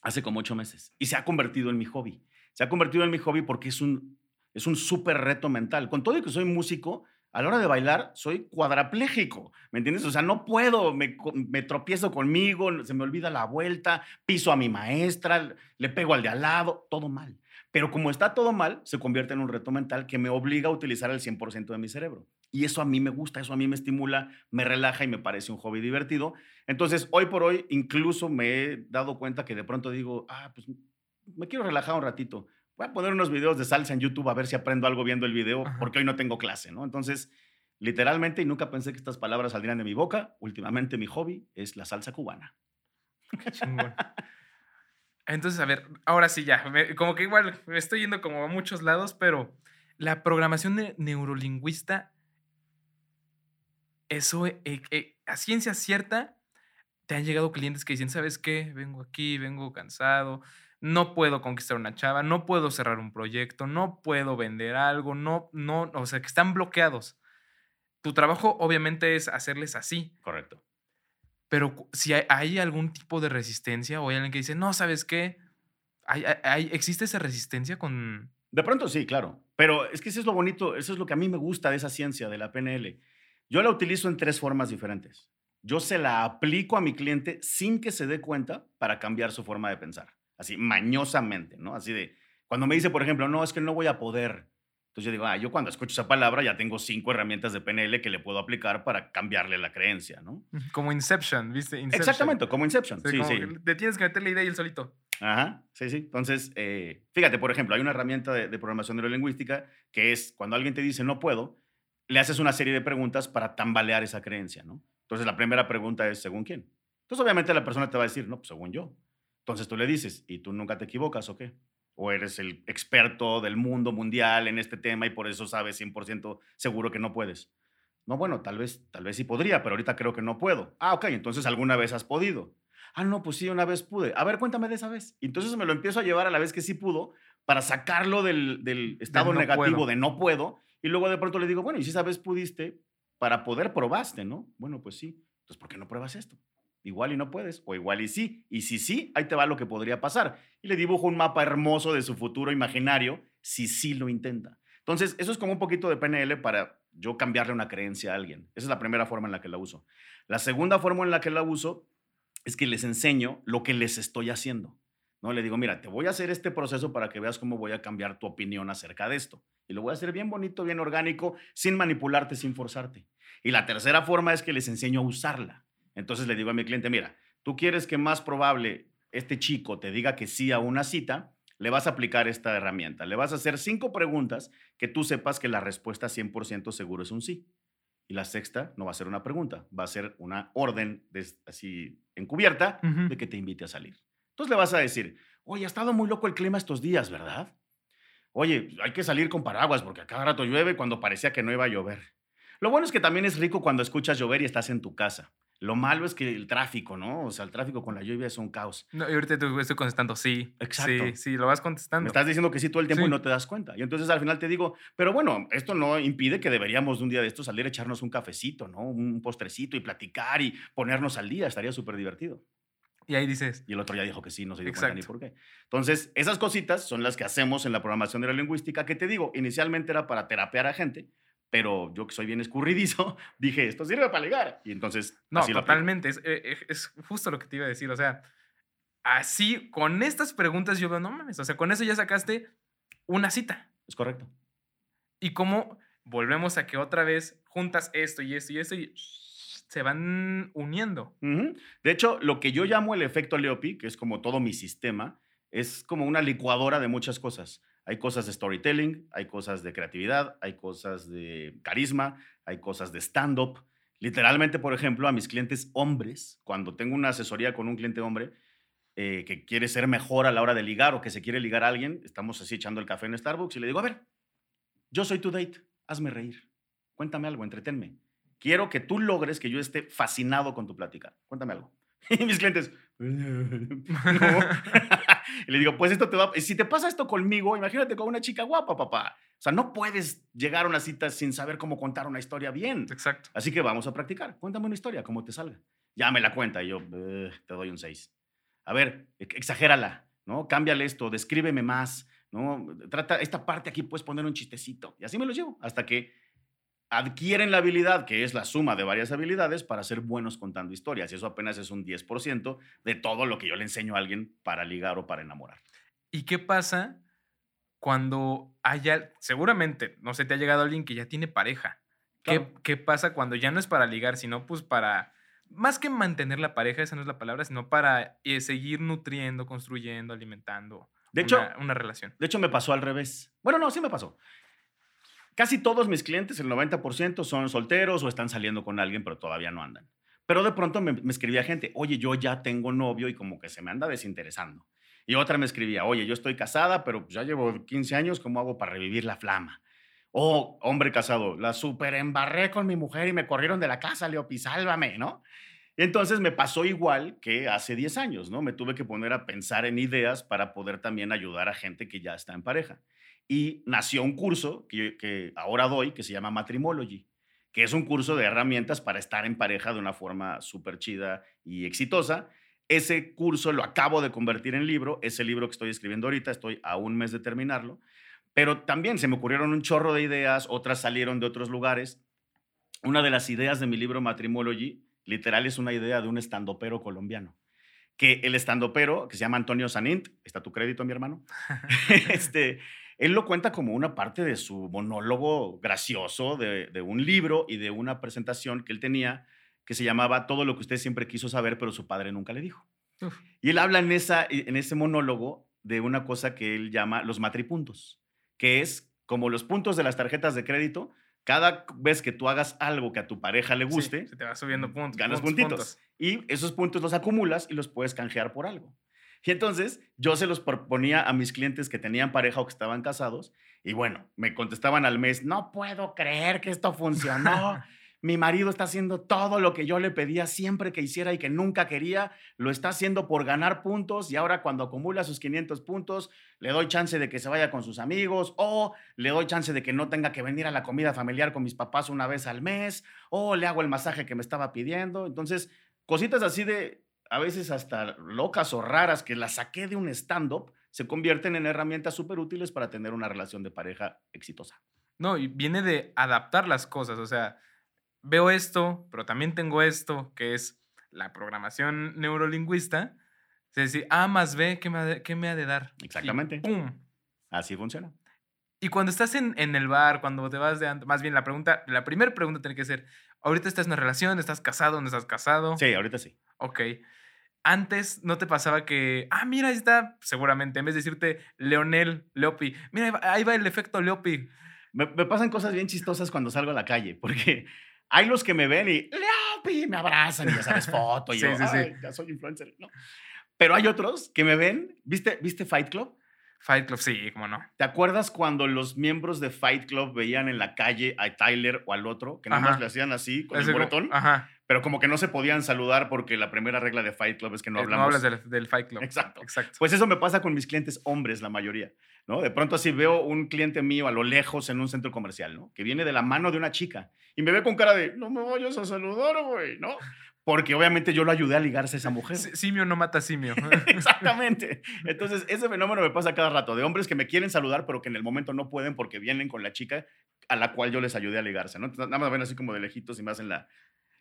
hace como ocho meses y se ha convertido en mi hobby se ha convertido en mi hobby porque es un es un súper reto mental. Con todo y que soy músico, a la hora de bailar soy cuadraplégico, ¿me entiendes? O sea, no puedo, me, me, tropiezo conmigo, se me olvida la vuelta, piso a mi maestra, le pego al de al lado, todo mal. Pero como está todo mal, se convierte en un reto mental que me obliga a utilizar el 100% de mi cerebro. Y eso a mí me gusta, eso a mí me estimula, me relaja y me parece un hobby divertido. Entonces, hoy por hoy, incluso me he dado cuenta que de pronto digo, ah, pues me quiero relajar un ratito. Voy a poner unos videos de salsa en YouTube a ver si aprendo algo viendo el video, porque hoy no tengo clase, ¿no? Entonces, literalmente, y nunca pensé que estas palabras saldrían de mi boca, últimamente mi hobby es la salsa cubana. Qué chingón. Entonces, a ver, ahora sí ya, como que igual me estoy yendo como a muchos lados, pero la programación de neurolingüista, eso, eh, eh, a ciencia cierta, te han llegado clientes que dicen, ¿sabes qué? Vengo aquí, vengo cansado, no puedo conquistar una chava, no puedo cerrar un proyecto, no puedo vender algo, no, no, o sea, que están bloqueados. Tu trabajo obviamente es hacerles así. Correcto. Pero si hay, algún tipo de resistencia o hay alguien que dice, no, ¿sabes qué? ¿Hay, existe esa resistencia con...? De pronto sí, claro. Pero es que eso es lo bonito, eso es lo que a mí me gusta de esa ciencia, de la PNL. Yo la utilizo en tres formas diferentes. Yo se la aplico a mi cliente sin que se dé cuenta para cambiar su forma de pensar. Así, mañosamente, ¿no? Así de, cuando me dice, por ejemplo, no, es que no voy a poder. Entonces yo digo, ah, yo cuando escucho esa palabra ya tengo cinco herramientas de PNL que le puedo aplicar para cambiarle la creencia, ¿no? Como Inception, ¿viste? Exactamente, como Inception. Sí, sí. Te tienes que meter la idea y el solito. Ajá, sí, sí. Entonces, eh, fíjate, por ejemplo, hay una herramienta de, de, programación neurolingüística que es cuando alguien te dice no puedo, le haces una serie de preguntas para tambalear esa creencia, ¿no? Entonces, la primera pregunta es, ¿según quién? Entonces, obviamente, la persona te va a decir, no, pues según yo. Entonces, tú le dices, ¿y tú nunca te equivocas o qué? ¿O eres el experto del mundo mundial en este tema y por eso sabes 100% seguro que no puedes? No, bueno, tal vez, tal vez sí podría, pero ahorita creo que no puedo. Ah, ok, entonces alguna vez has podido. Ah, no, pues sí, una vez pude. A ver, cuéntame de esa vez. Entonces me lo empiezo a llevar a la vez que sí pudo para sacarlo del, del estado negativo de no puedo. Y luego de pronto le digo, bueno, y si esa vez pudiste, para poder probaste, ¿no? Bueno, pues sí. Entonces, ¿por qué no pruebas esto? Igual y no puedes, o igual y sí. Y si sí, ahí te va lo que podría pasar. Y le dibujo un mapa hermoso de su futuro imaginario si sí lo intenta. Entonces, eso es como un poquito de PNL para yo cambiarle una creencia a alguien. Esa es la primera forma en la que la uso. La segunda forma en la que la uso es que les enseño lo que les estoy haciendo. ¿no? Le digo, mira, te voy a hacer este proceso para que veas cómo voy a cambiar tu opinión acerca de esto. Y lo voy a hacer bien bonito, bien orgánico, sin manipularte, sin forzarte. Y la tercera forma es que les enseño a usarla. Entonces le digo a mi cliente, mira, tú quieres que más probable este chico te diga que sí a una cita, le vas a aplicar esta herramienta. Le vas a hacer cinco preguntas que tú sepas que la respuesta 100% seguro es un sí. Y la sexta no va a ser una pregunta, va a ser una orden así encubierta de que te invite a salir. Entonces le vas a decir, oye, ha estado muy loco el clima estos días, ¿verdad? Oye, hay que salir con paraguas porque a cada rato llueve cuando parecía que no iba a llover. Lo bueno es que también es rico cuando escuchas llover y estás en tu casa. Lo malo es que el tráfico, ¿no? O sea, el tráfico con la lluvia es un caos. No, y ahorita te estoy contestando sí. Exacto. Sí, sí, lo vas contestando. Me estás diciendo que sí todo el tiempo y no te das cuenta. Y entonces al final te digo, pero bueno, esto no impide que deberíamos de un día de esto salir a echarnos un cafecito, ¿no? Un postrecito y platicar y ponernos al día. Estaría súper divertido. Y ahí dices. Y el otro ya dijo que sí, no se dio cuenta ni por qué. Entonces, esas cositas son las que hacemos en la programación de la lingüística, que te digo, inicialmente era para terapear a gente, pero yo que soy bien escurridizo, dije, esto sirve para ligar. Y entonces... No, totalmente. Es, eh, eh, es, justo lo que te iba a decir. O sea, así, con estas preguntas yo veo, no mames, o sea, con eso ya sacaste una cita. Es correcto. Y cómo volvemos a que otra vez juntas esto y esto y esto y se van uniendo. De hecho, lo que yo llamo el efecto Leopi, que es como todo mi sistema, es como una licuadora de muchas cosas. Hay cosas de storytelling, hay cosas de creatividad, hay cosas de carisma, hay cosas de stand-up. Literalmente, por ejemplo, a mis clientes hombres, cuando tengo una asesoría con un cliente hombre eh, que quiere ser mejor a la hora de ligar o que se quiere ligar a alguien, estamos así echando el café en Starbucks y le digo, a ver, yo soy tu date, hazme reír, cuéntame algo, entretenme. Quiero que tú logres que yo esté fascinado con tu plática. Cuéntame algo. Y mis clientes, y le digo, pues esto te va, si te pasa esto conmigo, imagínate con una chica guapa, papá. O sea, no puedes llegar a una cita sin saber cómo contar una historia bien. Exacto. Así que vamos a practicar. Cuéntame una historia, cómo te salga. Ya me la cuenta y yo te doy un 6. A ver, exagérala, ¿no? Cámbiale esto, descríbeme más, ¿no? Trata esta parte aquí, puedes poner un chistecito. Y así me lo llevo hasta que adquieren la habilidad, que es la suma de varias habilidades, para ser buenos contando historias. Y eso apenas es un 10% de todo lo que yo le enseño a alguien para ligar o para enamorar. ¿Y qué pasa cuando haya, seguramente, no sé, te ha llegado alguien que ya tiene pareja? ¿Qué, pasa cuando ya no es para ligar, sino pues para, más que mantener la pareja, esa no es la palabra, sino para eh, seguir nutriendo, construyendo, alimentando de hecho, una relación? De hecho, me pasó al revés. Bueno, no, sí me pasó. Casi todos mis clientes, el 90%, son solteros o están saliendo con alguien, pero todavía no andan. Pero de pronto me, escribía gente, oye, yo ya tengo novio y como que se me anda desinteresando. Y otra me escribía, oye, yo estoy casada, pero ya llevo 15 años, ¿cómo hago para revivir la flama? O hombre casado, la super embarré con mi mujer y me corrieron de la casa, Leopi, sálvame, ¿no? Y entonces me pasó igual que hace 10 años, ¿no? Me tuve que poner a pensar en ideas para poder también ayudar a gente que ya está en pareja y nació un curso que, ahora doy que se llama Matrimology, que es un curso de herramientas para estar en pareja de una forma súper chida y exitosa. Ese curso lo acabo de convertir en libro, ese libro que estoy escribiendo ahorita, estoy a un mes de terminarlo, pero también se me ocurrieron un chorro de ideas, otras salieron de otros lugares una de las ideas de mi libro Matrimology, literal, es una idea de un estandopero colombiano. Que el estandopero, que se llama Antonio Sanint, está tu crédito, mi hermano, este, él lo cuenta como una parte de su monólogo gracioso de, de, un libro y de una presentación que él tenía que se llamaba Todo lo que usted siempre quiso saber, pero su padre nunca le dijo. Uf. Y él habla en, esa, en ese monólogo de una cosa que él llama los matripuntos, que es como los puntos de las tarjetas de crédito, cada vez que tú hagas algo que a tu pareja le guste, sí, se te va subiendo puntos. Ganas puntos, puntitos. Puntos. Y esos puntos los acumulas y los puedes canjear por algo. Y entonces yo se los proponía a mis clientes que tenían pareja o que estaban casados. Y bueno, me contestaban al mes, no puedo creer que esto funcionó. Mi marido está haciendo todo lo que yo le pedía siempre que hiciera y que nunca quería. Lo está haciendo por ganar puntos y ahora cuando acumula sus 500 puntos, le doy chance de que se vaya con sus amigos o le doy chance de que no tenga que venir a la comida familiar con mis papás una vez al mes o le hago el masaje que me estaba pidiendo. Entonces, cositas así de a veces hasta locas o raras que las saqué de un stand-up se convierten en herramientas súper útiles para tener una relación de pareja exitosa. No, y viene de adaptar las cosas, o sea, veo esto, pero también tengo esto, que es la programación neurolingüista. Es decir, A más B, ¿qué me ha de, qué me ha de dar? Exactamente. Y ¡Pum! Así funciona. Y cuando estás en, en, el bar, cuando te vas de... Más bien, la pregunta, la primera pregunta tiene que ser, ¿ahorita estás en una relación? ¿Estás casado? ¿No estás casado? Sí, ahorita sí. Ok. Antes no te pasaba que, ah, mira, ahí está, seguramente, en vez de decirte Leonel, Leopi, mira, ahí va el efecto Leopi. Me, me pasan cosas bien chistosas cuando salgo a la calle, porque hay los que me ven y Leopi, me abrazan y ya sabes foto y Sí, yo, sí, sí. "Ay, ya soy influencer, ¿no? Pero hay otros que me ven, ¿viste, ¿viste Fight Club? Fight Club, sí, cómo no. ¿Te acuerdas cuando los miembros de Fight Club veían en la calle a Tyler o al otro que nada más le hacían así con Ese el como- moretón? Ajá. Pero como que no se podían saludar porque la primera regla de Fight Club es que no Eh, hablamos. hablas del, del Fight Club. Exacto. Exacto. Pues eso me pasa con mis clientes hombres, la mayoría, ¿no? De pronto así veo un cliente mío a lo lejos en un centro comercial, ¿no? Que viene de la mano de una chica y me ve con cara de, no me vayas a saludar, güey, ¿no? Porque obviamente yo lo ayudé a ligarse a esa mujer. Si- Simio no mata simio. Exactamente. Entonces, ese fenómeno me pasa cada rato, de hombres que me quieren saludar, pero que en el momento no pueden porque vienen con la chica a la cual yo les ayudé a ligarse, ¿no? Entonces, nada más ven así como de lejitos y me hacen la,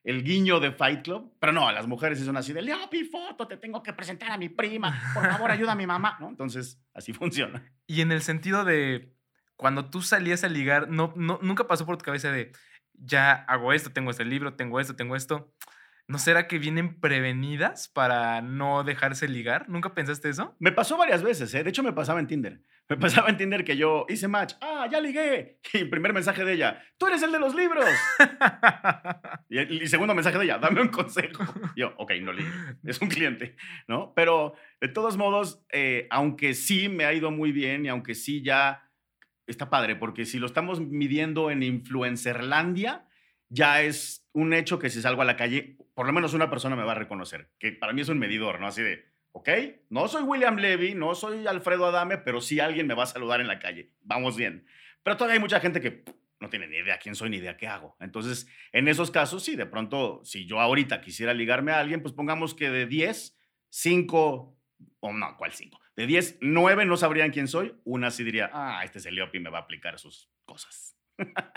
el guiño de Fight Club, pero no, las mujeres sí son así de, Leopi, foto, te tengo que presentar a mi prima, por favor, ayuda a mi mamá, ¿no? Entonces, así funciona. Y en el sentido de cuando tú salías a ligar, no, no, nunca pasó por tu cabeza de ya hago esto, tengo este libro, tengo esto, tengo esto. ¿No será que vienen prevenidas para no dejarse ligar? ¿Nunca pensaste eso? Me pasó varias veces, ¿eh? De hecho, me pasaba en Tinder. Me pasaba en Tinder que yo hice match. Ah, ya ligué. Y el primer mensaje de ella, tú eres el de los libros. Y el y segundo mensaje de ella, dame un consejo. Y yo, ok, no ligué. Es un cliente, ¿no? Pero de todos modos, eh, aunque sí me ha ido muy bien y aunque sí ya está padre, porque si lo estamos midiendo en Influencerlandia, ya es un hecho que si salgo a la calle, por lo menos una persona me va a reconocer, que para mí es un medidor, ¿no? Así de, ok, no soy William Levy, no soy Alfredo Adame, pero sí alguien me va a saludar en la calle. Vamos bien. Pero todavía hay mucha gente que no tiene ni idea quién soy ni idea qué hago. Entonces, en esos casos, sí, de pronto, si yo ahorita quisiera ligarme a alguien, pues pongamos que de 10, 5, o no, ¿cuál 5? De 10, 9 no sabrían quién soy. Una sí diría, ah, este es el Leopi, me va a aplicar sus cosas.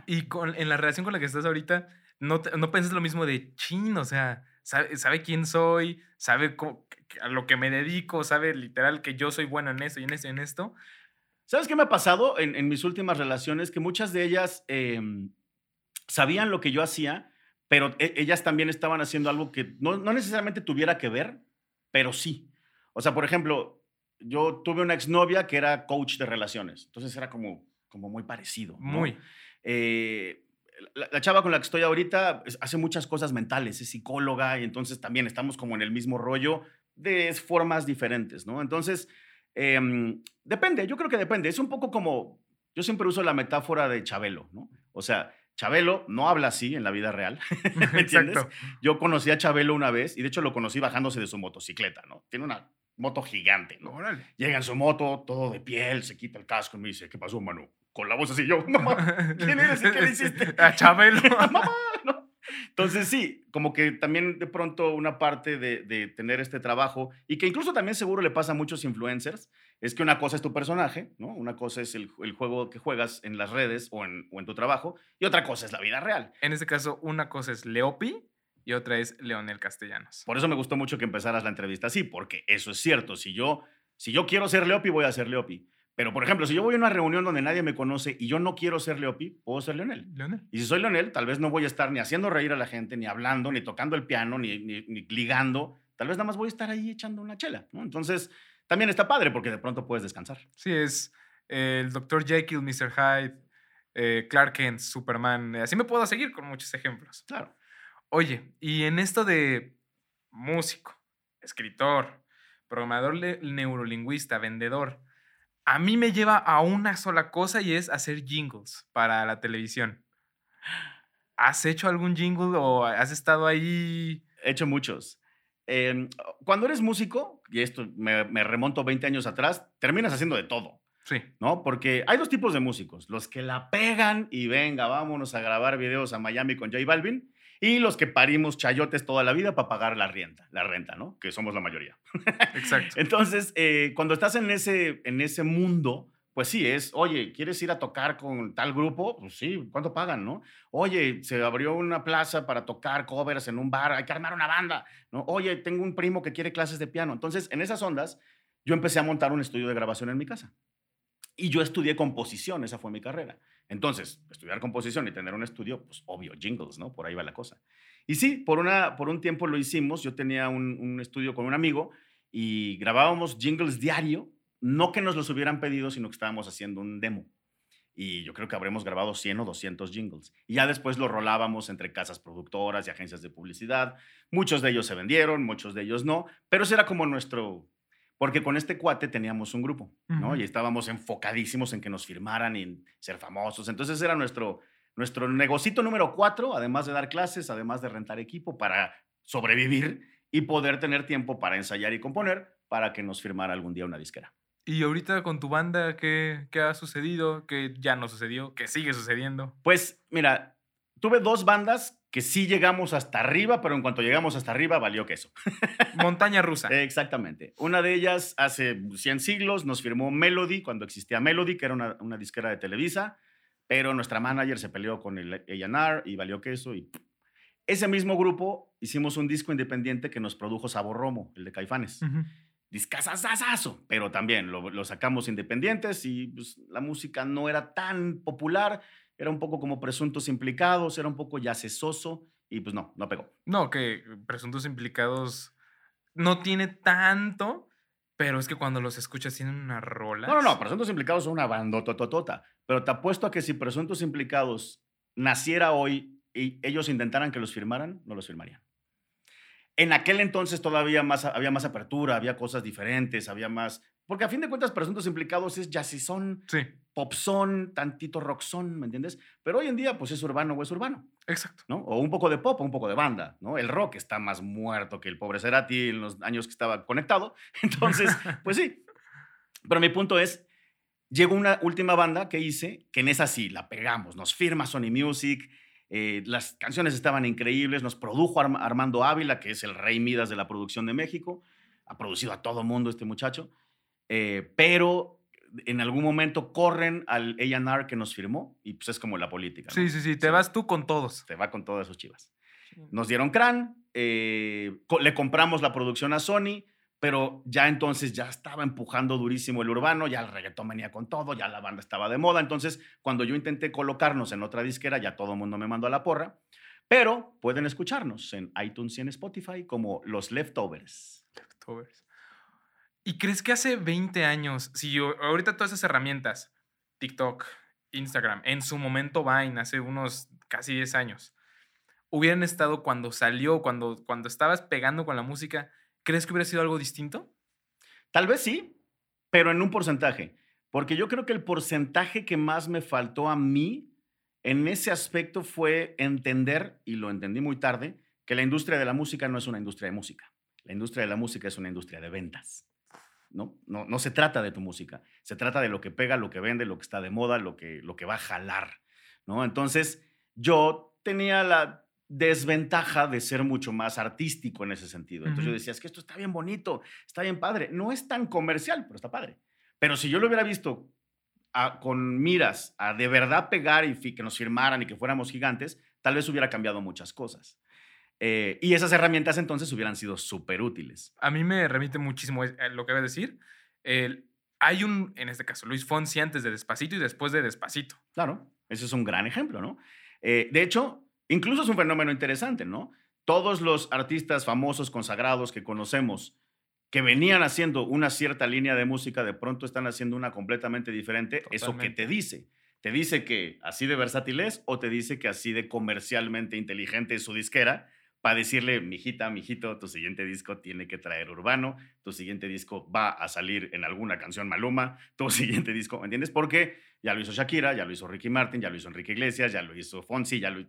Y con, en la relación con la que estás ahorita, ¿no, te- no pensas lo mismo de chin? O sea, sabe, sabe quién soy, sabe cómo- a lo que me dedico, sabe literal que yo soy bueno en esto y en esto y en esto. ¿Sabes qué me ha pasado en, en mis últimas relaciones? Que muchas de ellas em, sabían lo que yo hacía, pero e- ellas también estaban haciendo algo que no, no necesariamente tuviera que ver, pero sí. O sea, por ejemplo, yo tuve una exnovia que era coach de relaciones, entonces era como, como muy parecido. ¿no? Muy. Eh, la, la chava con la que estoy ahorita es- hace muchas cosas mentales, es psicóloga y entonces también estamos como en el mismo rollo de formas diferentes, ¿no? Entonces, em, depende, yo creo que depende. Es un poco como, yo siempre uso la metáfora de Chabelo, ¿no? O sea, Chabelo no habla así en la vida real, ¿me entiendes? Exacto. Yo conocí a Chabelo una vez y de hecho lo conocí bajándose de su motocicleta, ¿no? Tiene una moto gigante, ¿no? Órale. Llega en su moto, todo de piel, se quita el casco y me dice, ¿qué pasó, mano? Con la voz así, yo, mamá, ¿quién eres y qué le hiciste? A Chabelo. mamá, ¿no? Entonces sí, como que también de pronto una parte de, de tener este trabajo y que incluso también seguro le pasa a muchos influencers, es que una cosa es tu personaje, ¿no? Una cosa es el, el juego que juegas en las redes o en, o en tu trabajo y otra cosa es la vida real. En este caso, una cosa es Leopi y otra es Leonel Castellanos. Por eso me gustó mucho que empezaras la entrevista así, porque eso es cierto. Si yo, si yo quiero ser Leopi, voy a ser Leopi. Pero, por ejemplo, si yo voy a una reunión donde nadie me conoce y yo no quiero ser Leopi, puedo ser Leonel. Leonel. Y si soy Leonel, tal vez no voy a estar ni haciendo reír a la gente, ni hablando, ni tocando el piano, ni, ni, ni ligando. Tal vez nada más voy a estar ahí echando una chela. ¿no? Entonces, también está padre porque de pronto puedes descansar. Sí, es eh, el Dr. Jekyll, Mr. Hyde, eh, Clark Kent, Superman. Así me puedo seguir con muchos ejemplos. Claro. Oye, y en esto de músico, escritor, programador neurolingüista, vendedor, a mí me lleva a una sola cosa y es hacer jingles para la televisión. ¿Has hecho algún jingle o has estado ahí? He hecho muchos. Eh, cuando eres músico, y esto me, me remonto 20 años atrás, terminas haciendo de todo. Sí. ¿no? Porque hay dos tipos de músicos, los que la pegan y venga, vámonos a grabar videos a Miami con J Balvin, y los que parimos chayotes toda la vida para pagar la renta, la renta, ¿no? Que somos la mayoría. Exacto. Entonces, eh, cuando estás en ese, en ese mundo, pues sí, es, oye, ¿quieres ir a tocar con tal grupo? Pues sí, ¿cuánto pagan, no? Oye, se abrió una plaza para tocar covers en un bar, hay que armar una banda, ¿no? Oye, tengo un primo que quiere clases de piano. Entonces, en esas ondas, yo empecé a montar un estudio de grabación en mi casa. Y yo estudié composición, esa fue mi carrera. Entonces, estudiar composición y tener un estudio, pues obvio, jingles, ¿no? Por ahí va la cosa. Y sí, por, una, por un tiempo lo hicimos. Yo tenía un, un estudio con un amigo y grabábamos jingles diario. No que nos los hubieran pedido, sino que estábamos haciendo un demo. Y yo creo que habremos grabado 100 o 200 jingles. Y ya después lo rolábamos entre casas productoras y agencias de publicidad. Muchos de ellos se vendieron, muchos de ellos no. Pero ese era como nuestro, porque con este cuate teníamos un grupo, ¿no? Y estábamos enfocadísimos en que nos firmaran y en ser famosos. Entonces era nuestro, nuestro negocito número cuatro, además de dar clases, además de rentar equipo para sobrevivir y poder tener tiempo para ensayar y componer para que nos firmara algún día una disquera. Y ahorita con tu banda, ¿qué, qué ha sucedido? ¿Qué ya no sucedió? ¿Qué sigue sucediendo? Pues mira, tuve dos bandas que sí llegamos hasta arriba, pero en cuanto llegamos hasta arriba valió queso. Montaña rusa. Exactamente. Una de ellas hace 100 siglos nos firmó Melody, cuando existía Melody, que era una, una disquera de Televisa, pero nuestra manager se peleó con el A&R y valió queso. Y ese mismo grupo hicimos un disco independiente que nos produjo Sabor Romo, el de Caifanes. Ujú. Discazazazazo, pero también lo, lo sacamos independientes y pues, la música no era tan popular, era un poco como presuntos implicados, era un poco yacesoso y pues no, no pegó. No, que presuntos implicados no tiene tanto, pero es que cuando los escuchas tienen una rola. No, no, no, Presuntos Implicados son una bandototota. Pero te apuesto a que si Presuntos Implicados naciera hoy y ellos intentaran que los firmaran, no los firmarían. En aquel entonces todavía más, había más apertura, había cosas diferentes, había más... Porque a fin de cuentas, Presuntos Implicados es jazzizón, Sí, popzón, tantito rockzón, ¿me entiendes? Pero hoy en día, pues es urbano o es urbano, exacto. ¿no? O un poco de pop o un poco de banda, ¿no? El rock está más muerto que el pobre Cerati en los años que estaba conectado. Entonces, pues sí. Pero mi punto es, llegó una última banda que hice, que en esa sí, la pegamos, nos firma Sony Music, eh, las canciones estaban increíbles, nos produjo Arm- Armando Ávila, que es el rey Midas de la producción de México, ha producido a todo mundo este muchacho, eh, pero en algún momento corren al A&R que nos firmó y pues es como la política. ¿no? Sí, sí, sí, te Sí. vas tú con todos. Te va con todas sus chivas. Nos dieron crán, eh, co- le compramos la producción a Sony, pero ya entonces ya estaba empujando durísimo el urbano, ya el reggaetón venía con todo, ya la banda estaba de moda. Entonces, cuando yo intenté colocarnos en otra disquera, ya todo el mundo me mandó a la porra. Pero pueden escucharnos en iTunes y en Spotify como Los Leftovers. Leftovers. ¿Y crees que hace 20 años, si ahorita todas esas herramientas, TikTok, Instagram, en su momento Vine, hace unos casi 10 años, hubieran estado cuando salió, cuando, cuando estabas pegando con la música, ¿crees que hubiera sido algo distinto? Tal vez sí, pero en un porcentaje. Porque yo creo que el porcentaje que más me faltó a mí en ese aspecto fue entender, y lo entendí muy tarde, que la industria de la música no es una industria de música. La industria de la música es una industria de ventas. ¿No? No, no se trata de tu música, se trata de lo que pega, lo que vende, lo que está de moda, lo que, lo que va a jalar. ¿no? Entonces, yo tenía la desventaja de ser mucho más artístico en ese sentido. Entonces yo decía, es que esto está bien bonito, está bien padre. No es tan comercial, pero está padre. Pero si yo lo hubiera visto con miras a de verdad pegar y que nos firmaran y que fuéramos gigantes, tal vez hubiera cambiado muchas cosas. Eh, y esas herramientas entonces hubieran sido súper útiles. A mí me remite muchísimo eh, lo que voy a decir. hay un, en este caso, Luis Fonsi antes de Despacito y después de Despacito. Claro, ese es un gran ejemplo, ¿no? Eh, de hecho, incluso es un fenómeno interesante, ¿no? Todos los artistas famosos, consagrados que conocemos, que venían haciendo una cierta línea de música, de pronto están haciendo una completamente diferente. ¿Eso qué te dice? ¿Te dice que así de versátil es o te dice que así de comercialmente inteligente es su disquera? Para decirle, mijita, mijito, tu siguiente disco tiene que traer urbano, tu siguiente disco va a salir en alguna canción Maluma, tu siguiente disco, ¿me entiendes? Porque ya lo hizo Shakira, ya lo hizo Ricky Martin, ya lo hizo Enrique Iglesias, ya lo hizo Fonsi, ya lo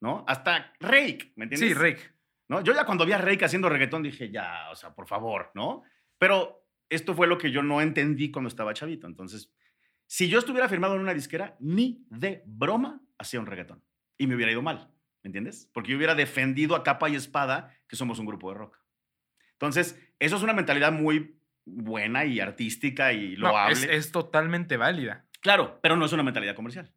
¿no? Hasta Rake, ¿me entiendes? Sí, Rake. ¿No? Yo ya cuando vi a Rake haciendo reggaetón dije, ya, o sea, por favor, ¿no? Pero esto fue lo que yo no entendí cuando estaba chavito. Entonces, si yo estuviera firmado en una disquera, ni de broma hacía un reggaetón. Y me hubiera ido mal, ¿me entiendes? Porque yo hubiera defendido a capa y espada que somos un grupo de rock. Entonces, eso es una mentalidad muy buena y artística y loable. No, es, es totalmente válida. Claro, pero no es una mentalidad comercial,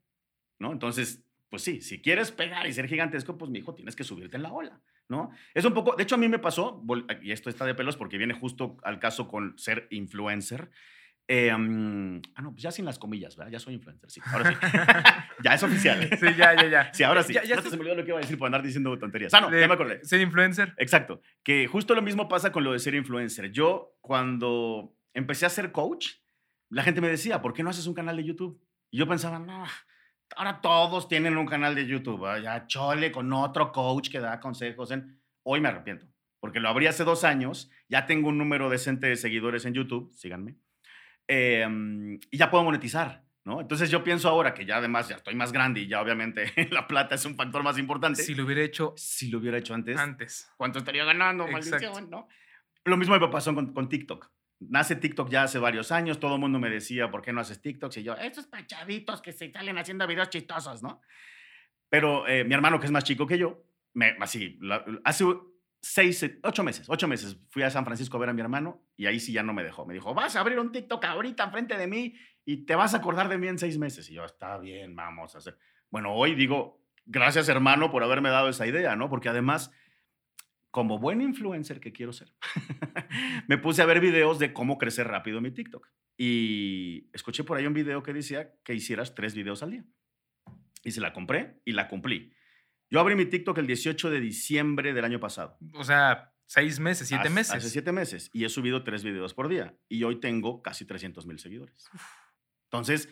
¿no? Entonces, pues sí, si quieres pegar y ser gigantesco, pues mi hijo tienes que subirte en la ola, ¿no? Es un poco, de hecho a mí me pasó, y esto está de pelos porque viene justo al caso con ser influencer. Eh, ah, no, pues ya sin las comillas, ¿verdad? Ya soy influencer, sí. Ahora sí. ya es oficial. Sí, ya, ya, ya. Sí, ahora sí. Ya, ya se me olvidó lo que iba a decir por andar diciendo tonterías. Ah, no, ya me acordé. Ser influencer. Exacto. Que justo lo mismo pasa con lo de ser influencer. Yo, cuando empecé a ser coach, la gente me decía, ¿por qué no haces un canal de YouTube? Y yo pensaba, no, ahora todos tienen un canal de YouTube. Ya chole con otro coach que da consejos. En... Hoy me arrepiento, porque lo abrí hace dos años. Ya tengo un número decente de seguidores en YouTube, síganme. Em, y ya puedo monetizar. ¿No? Entonces yo pienso ahora que ya además ya estoy más grande y ya obviamente la plata es un factor más importante. Si lo hubiera hecho. Si lo hubiera hecho antes. Antes. ¿Cuánto estaría ganando? Maldición, ¿no? Lo mismo me pasó con, con TikTok nace TikTok ya hace varios años, todo el mundo me decía, ¿por qué no haces TikTok? Y yo, estos pachavitos que se salen haciendo videos chistosos, ¿no? Pero eh, mi hermano, que es más chico que yo, me, así, hace seis, ocho meses, ocho meses, fui a San Francisco a ver a mi hermano y ahí sí ya no me dejó. Me dijo, vas a abrir un TikTok ahorita enfrente de mí y te vas a acordar de mí en seis meses. Y yo, está bien, vamos a hacer. Bueno, hoy digo, gracias hermano por haberme dado esa idea, ¿no? Porque además como buen influencer que quiero ser, me puse a ver videos de cómo crecer rápido mi TikTok. Y escuché por ahí un video que decía que hicieras tres videos al día. Y se la compré y la cumplí. Yo abrí mi TikTok el 18 de diciembre del año pasado. O sea, seis meses, siete meses. Hace siete meses. Y he subido tres videos por día. Y hoy tengo casi 300 mil seguidores. Entonces,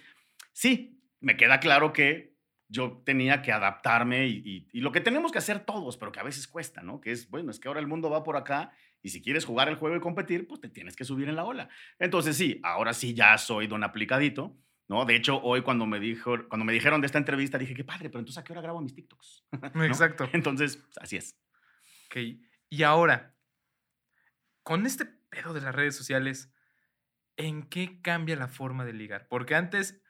sí, me queda claro que yo tenía que adaptarme y, lo que tenemos que hacer todos, pero que a veces cuesta, ¿no? Que es, bueno, es que ahora el mundo va por acá y si quieres jugar el juego y competir, pues te tienes que subir en la ola. Entonces sí, ahora sí ya soy don aplicadito, ¿no? De hecho, hoy cuando me, dijo, cuando me dijeron de esta entrevista, dije, qué padre, pero entonces ¿a qué hora grabo mis TikToks? Exacto. Entonces, así es. Ok, y ahora, con este pedo de las redes sociales, ¿en qué cambia la forma de ligar? Porque antes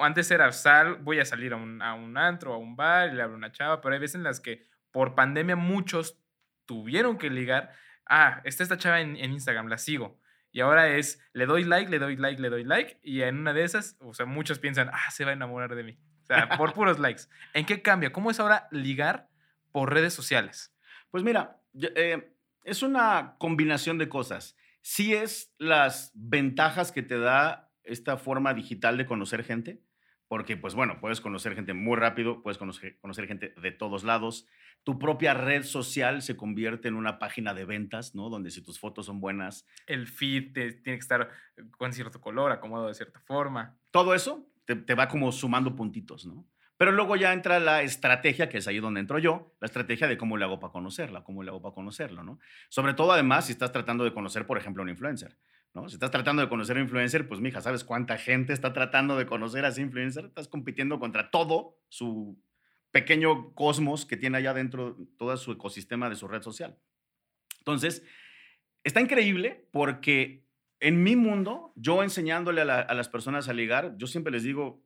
antes era sal, voy a salir a un, a un antro, a un bar y le hablo a una chava, pero hay veces en las que por pandemia muchos tuvieron que ligar. Ah, está esta chava en, Instagram, la sigo. Y ahora es, le doy like, le doy like, le doy like. Y en una de esas, o sea, muchos piensan, ah, se va a enamorar de mí. O sea, por puros likes. ¿En qué cambia? ¿Cómo es ahora ligar por redes sociales? Pues mira, eh, es una combinación de cosas. Sí es las ventajas que te da esta forma digital de conocer gente, porque pues bueno, puedes conocer gente muy rápido, puedes conocer, conocer gente de todos lados. Tu propia red social se convierte en una página de ventas, ¿no? Donde si tus fotos son buenas. El feed tiene que estar con cierto color, acomodado de cierta forma. Todo eso te, te va como sumando puntitos, ¿no? Pero luego ya entra la estrategia, que es ahí donde entro yo, la estrategia de cómo le hago para conocerla, cómo le hago para conocerlo, ¿no? Sobre todo, además, si estás tratando de conocer, por ejemplo, a un influencer. Si estás tratando de conocer a un influencer, pues mija, ¿sabes cuánta gente está tratando de conocer a ese influencer? Estás compitiendo contra todo su pequeño cosmos que tiene allá dentro, todo su ecosistema de su red social. Entonces, está increíble porque en mi mundo, yo enseñándole a, a, las personas a ligar, yo siempre les digo,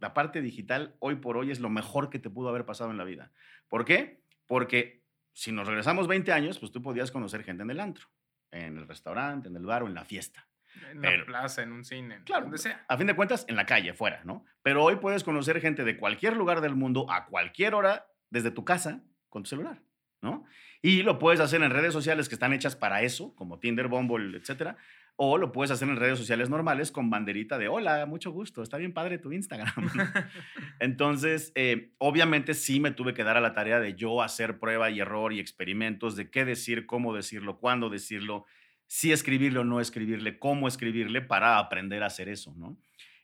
la parte digital hoy por hoy es lo mejor que te pudo haber pasado en la vida. ¿Por qué? Porque si nos regresamos 20 años, pues tú podías conocer gente en el antro en el restaurante, en el bar o en la fiesta. En la plaza, en un cine, claro, donde sea. A fin de cuentas, en la calle, fuera, ¿no? Pero hoy puedes conocer gente de cualquier lugar del mundo a cualquier hora desde tu casa con tu celular, ¿no? Y lo puedes hacer en redes sociales que están hechas para eso, como Tinder, Bumble, etcétera. O lo puedes hacer en redes sociales normales con banderita de hola, mucho gusto, está bien padre tu Instagram. Entonces, eh, obviamente sí me tuve que dar a la tarea de yo hacer prueba y error y experimentos de qué decir, cómo decirlo, cuándo decirlo, si escribirle o no escribirle, cómo escribirle para aprender a hacer eso, ¿no?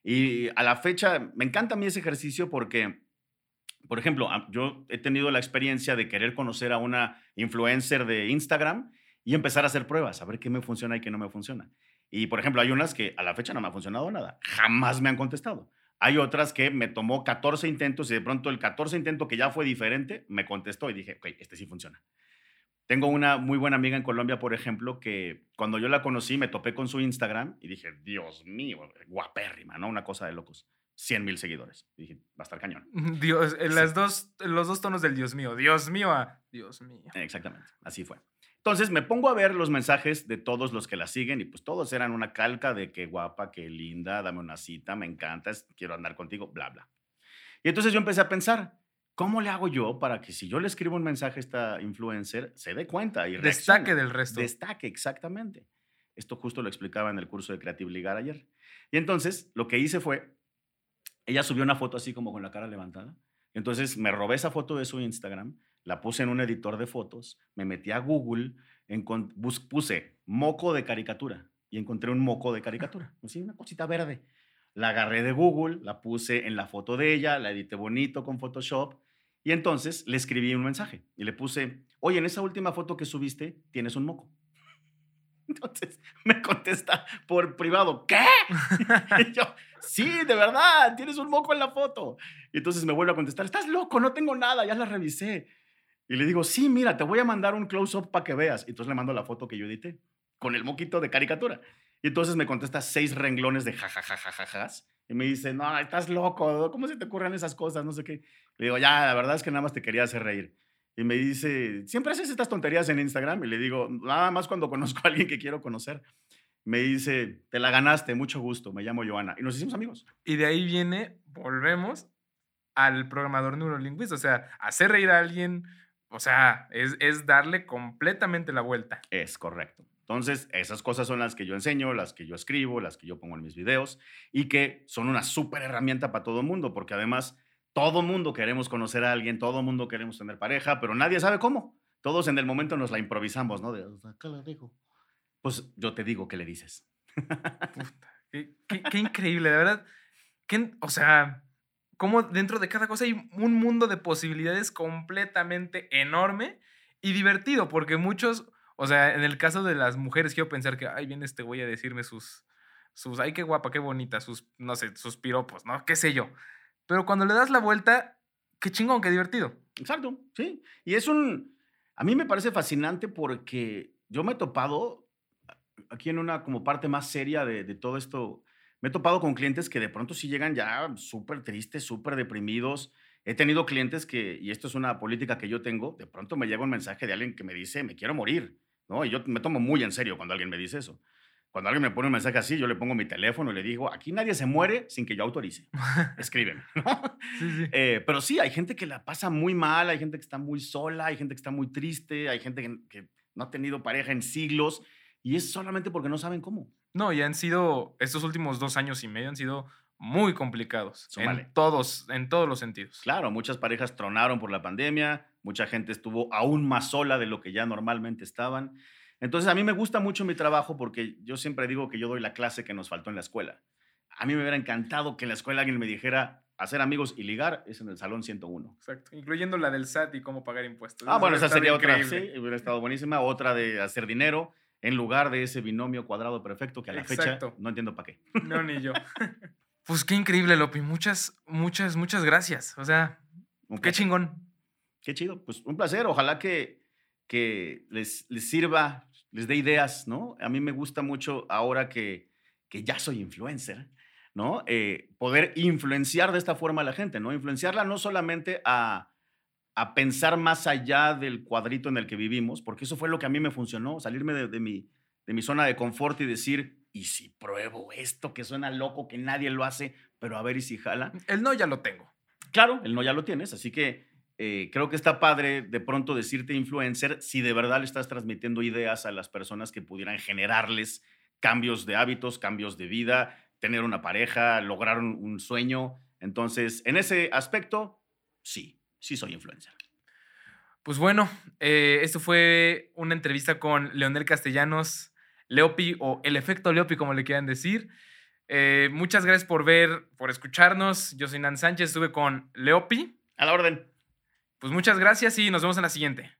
Y a la fecha, me encanta a mí ese ejercicio porque por ejemplo, yo he tenido la experiencia de querer conocer a una influencer de Instagram y empezar a hacer pruebas, a ver qué me funciona y qué no me funciona. Y, por ejemplo, hay unas que a la fecha no me ha funcionado nada, jamás me han contestado. Hay otras que me tomó 14 intentos y de pronto el 14 intento que ya fue diferente, me contestó y dije, ok, este sí funciona. Tengo una muy buena amiga en Colombia, por ejemplo, que cuando yo la conocí me topé con su Instagram y dije, Dios mío, guapérrima, ¿no? Una cosa de locos. 100 mil seguidores. dije, va a estar cañón. Dios, en las dos, los dos tonos del Dios mío. Dios mío a Dios mío. Exactamente, así fue. Entonces me pongo a ver los mensajes de todos los que la siguen y pues todos eran una calca de qué guapa, qué linda, dame una cita, me encantas, quiero andar contigo, bla, bla. Y entonces yo empecé a pensar, ¿cómo le hago yo para que si yo le escribo un mensaje a esta influencer, se dé cuenta y Destaque del resto. Destaque, exactamente. Esto justo lo explicaba en el curso de Creative Ligar ayer. Y entonces lo que hice fue ella subió una foto así como con la cara levantada. Entonces me robé esa foto de su Instagram, la puse en un editor de fotos, me metí a Google, puse moco de caricatura y encontré un moco de caricatura, así una cosita verde. La agarré de Google, la puse en la foto de ella, la edité bonito con Photoshop y entonces le escribí un mensaje y le puse, oye, en esa última foto que subiste tienes un moco. Entonces me contesta por privado, ¿qué? y yo, sí, de verdad, tienes un moco en la foto. Y entonces me vuelve a contestar, estás loco, no tengo nada, ya la revisé. Y le digo, sí, mira, te voy a mandar un close-up para que veas. Y entonces le mando la foto que yo edité con el moquito de caricatura. Y entonces me contesta seis renglones de jajajajajas. Y me dice, no, estás loco, ¿cómo se te ocurren esas cosas? No sé qué. Le digo, ya, la verdad es que nada más te quería hacer reír y me dice, ¿siempre haces estas tonterías en Instagram? Y le digo, nada más cuando conozco a alguien que quiero conocer. Me dice, te la ganaste, mucho gusto, me llamo Joana. Y nos hicimos amigos. Y de ahí viene, volvemos al programador neurolingüista, o sea, hacer reír a alguien, o sea, es, es darle completamente la vuelta. Es correcto. Entonces, esas cosas son las que yo enseño, las que yo escribo, las que yo pongo en mis videos y que son una súper herramienta para todo el mundo, porque además todo mundo queremos conocer a alguien, todo mundo queremos tener pareja, pero nadie sabe cómo. Todos en el momento nos la improvisamos, ¿no? De, ¿qué le digo? Pues yo te digo qué le dices. qué, increíble, de verdad. o sea, cómo dentro de cada cosa hay un mundo de posibilidades completamente enorme y divertido, porque muchos, o sea, en el caso de las mujeres, quiero pensar que, ay, viene este güey a decirme sus, sus, ay, qué guapa, qué bonita, sus, no sé, sus piropos, ¿no? ¿Qué sé yo? Pero cuando le das la vuelta, qué chingón, qué divertido. Exacto, sí. Y es un... A mí me parece fascinante porque yo me he topado aquí en una como parte más seria de, de todo esto. Me he topado con clientes que de pronto sí llegan ya súper tristes, súper deprimidos. He tenido clientes que, y esto es una política que yo tengo, de pronto me llega un mensaje de alguien que me dice, me quiero morir, ¿no? Y yo me tomo muy en serio cuando alguien me dice eso. Cuando alguien me pone un mensaje así, yo le pongo mi teléfono y le digo, aquí nadie se muere sin que yo autorice. Escríbeme. Eh, pero sí, hay gente que la pasa muy mal, hay gente que está muy sola, hay gente que está muy triste, hay gente que, no ha tenido pareja en siglos y es solamente porque no saben cómo. No, y han sido, estos últimos dos años y medio han sido muy complicados en todos, en todos los sentidos. Claro, muchas parejas tronaron por la pandemia, mucha gente estuvo aún más sola de lo que ya normalmente estaban. Entonces, a mí me gusta mucho mi trabajo porque yo siempre digo que yo doy la clase que nos faltó en la escuela. A mí me hubiera encantado que en la escuela alguien me dijera hacer amigos y ligar es en el salón 101. Exacto, incluyendo la del SAT y cómo pagar impuestos. Ah, bueno, esa sería otra, sí, hubiera estado buenísima. Otra de hacer dinero en lugar de ese binomio cuadrado perfecto que a la fecha no entiendo para qué. No, ni yo. pues qué increíble, Lopi. Muchas, muchas, muchas gracias. O sea, qué chingón. Qué chido. Pues un placer. Ojalá que, que les, les sirva les dé ideas, ¿no? A mí me gusta mucho ahora que, que ya soy influencer, ¿no? Eh, poder influenciar de esta forma a la gente, ¿no? Influenciarla no solamente a, a, pensar más allá del cuadrito en el que vivimos, porque eso fue lo que a mí me funcionó, salirme de, mi, de mi zona de confort y decir, ¿y si pruebo esto que suena loco, que nadie lo hace, pero a ver y si jala? El no ya lo tengo. Claro, el no ya lo tienes, así que eh, creo que está padre de pronto decirte influencer si de verdad le estás transmitiendo ideas a las personas que pudieran generarles cambios de hábitos, cambios de vida, tener una pareja, lograr un, un sueño. Entonces, en ese aspecto, sí, sí soy influencer. Pues bueno, eh, esto fue una entrevista con Leonel Castellanos, Leopi o el efecto Leopi, como le quieran decir. Eh, muchas gracias por ver, por escucharnos. Yo soy Nan Sánchez, estuve con Leopi. A la orden. Pues muchas gracias y nos vemos en la siguiente.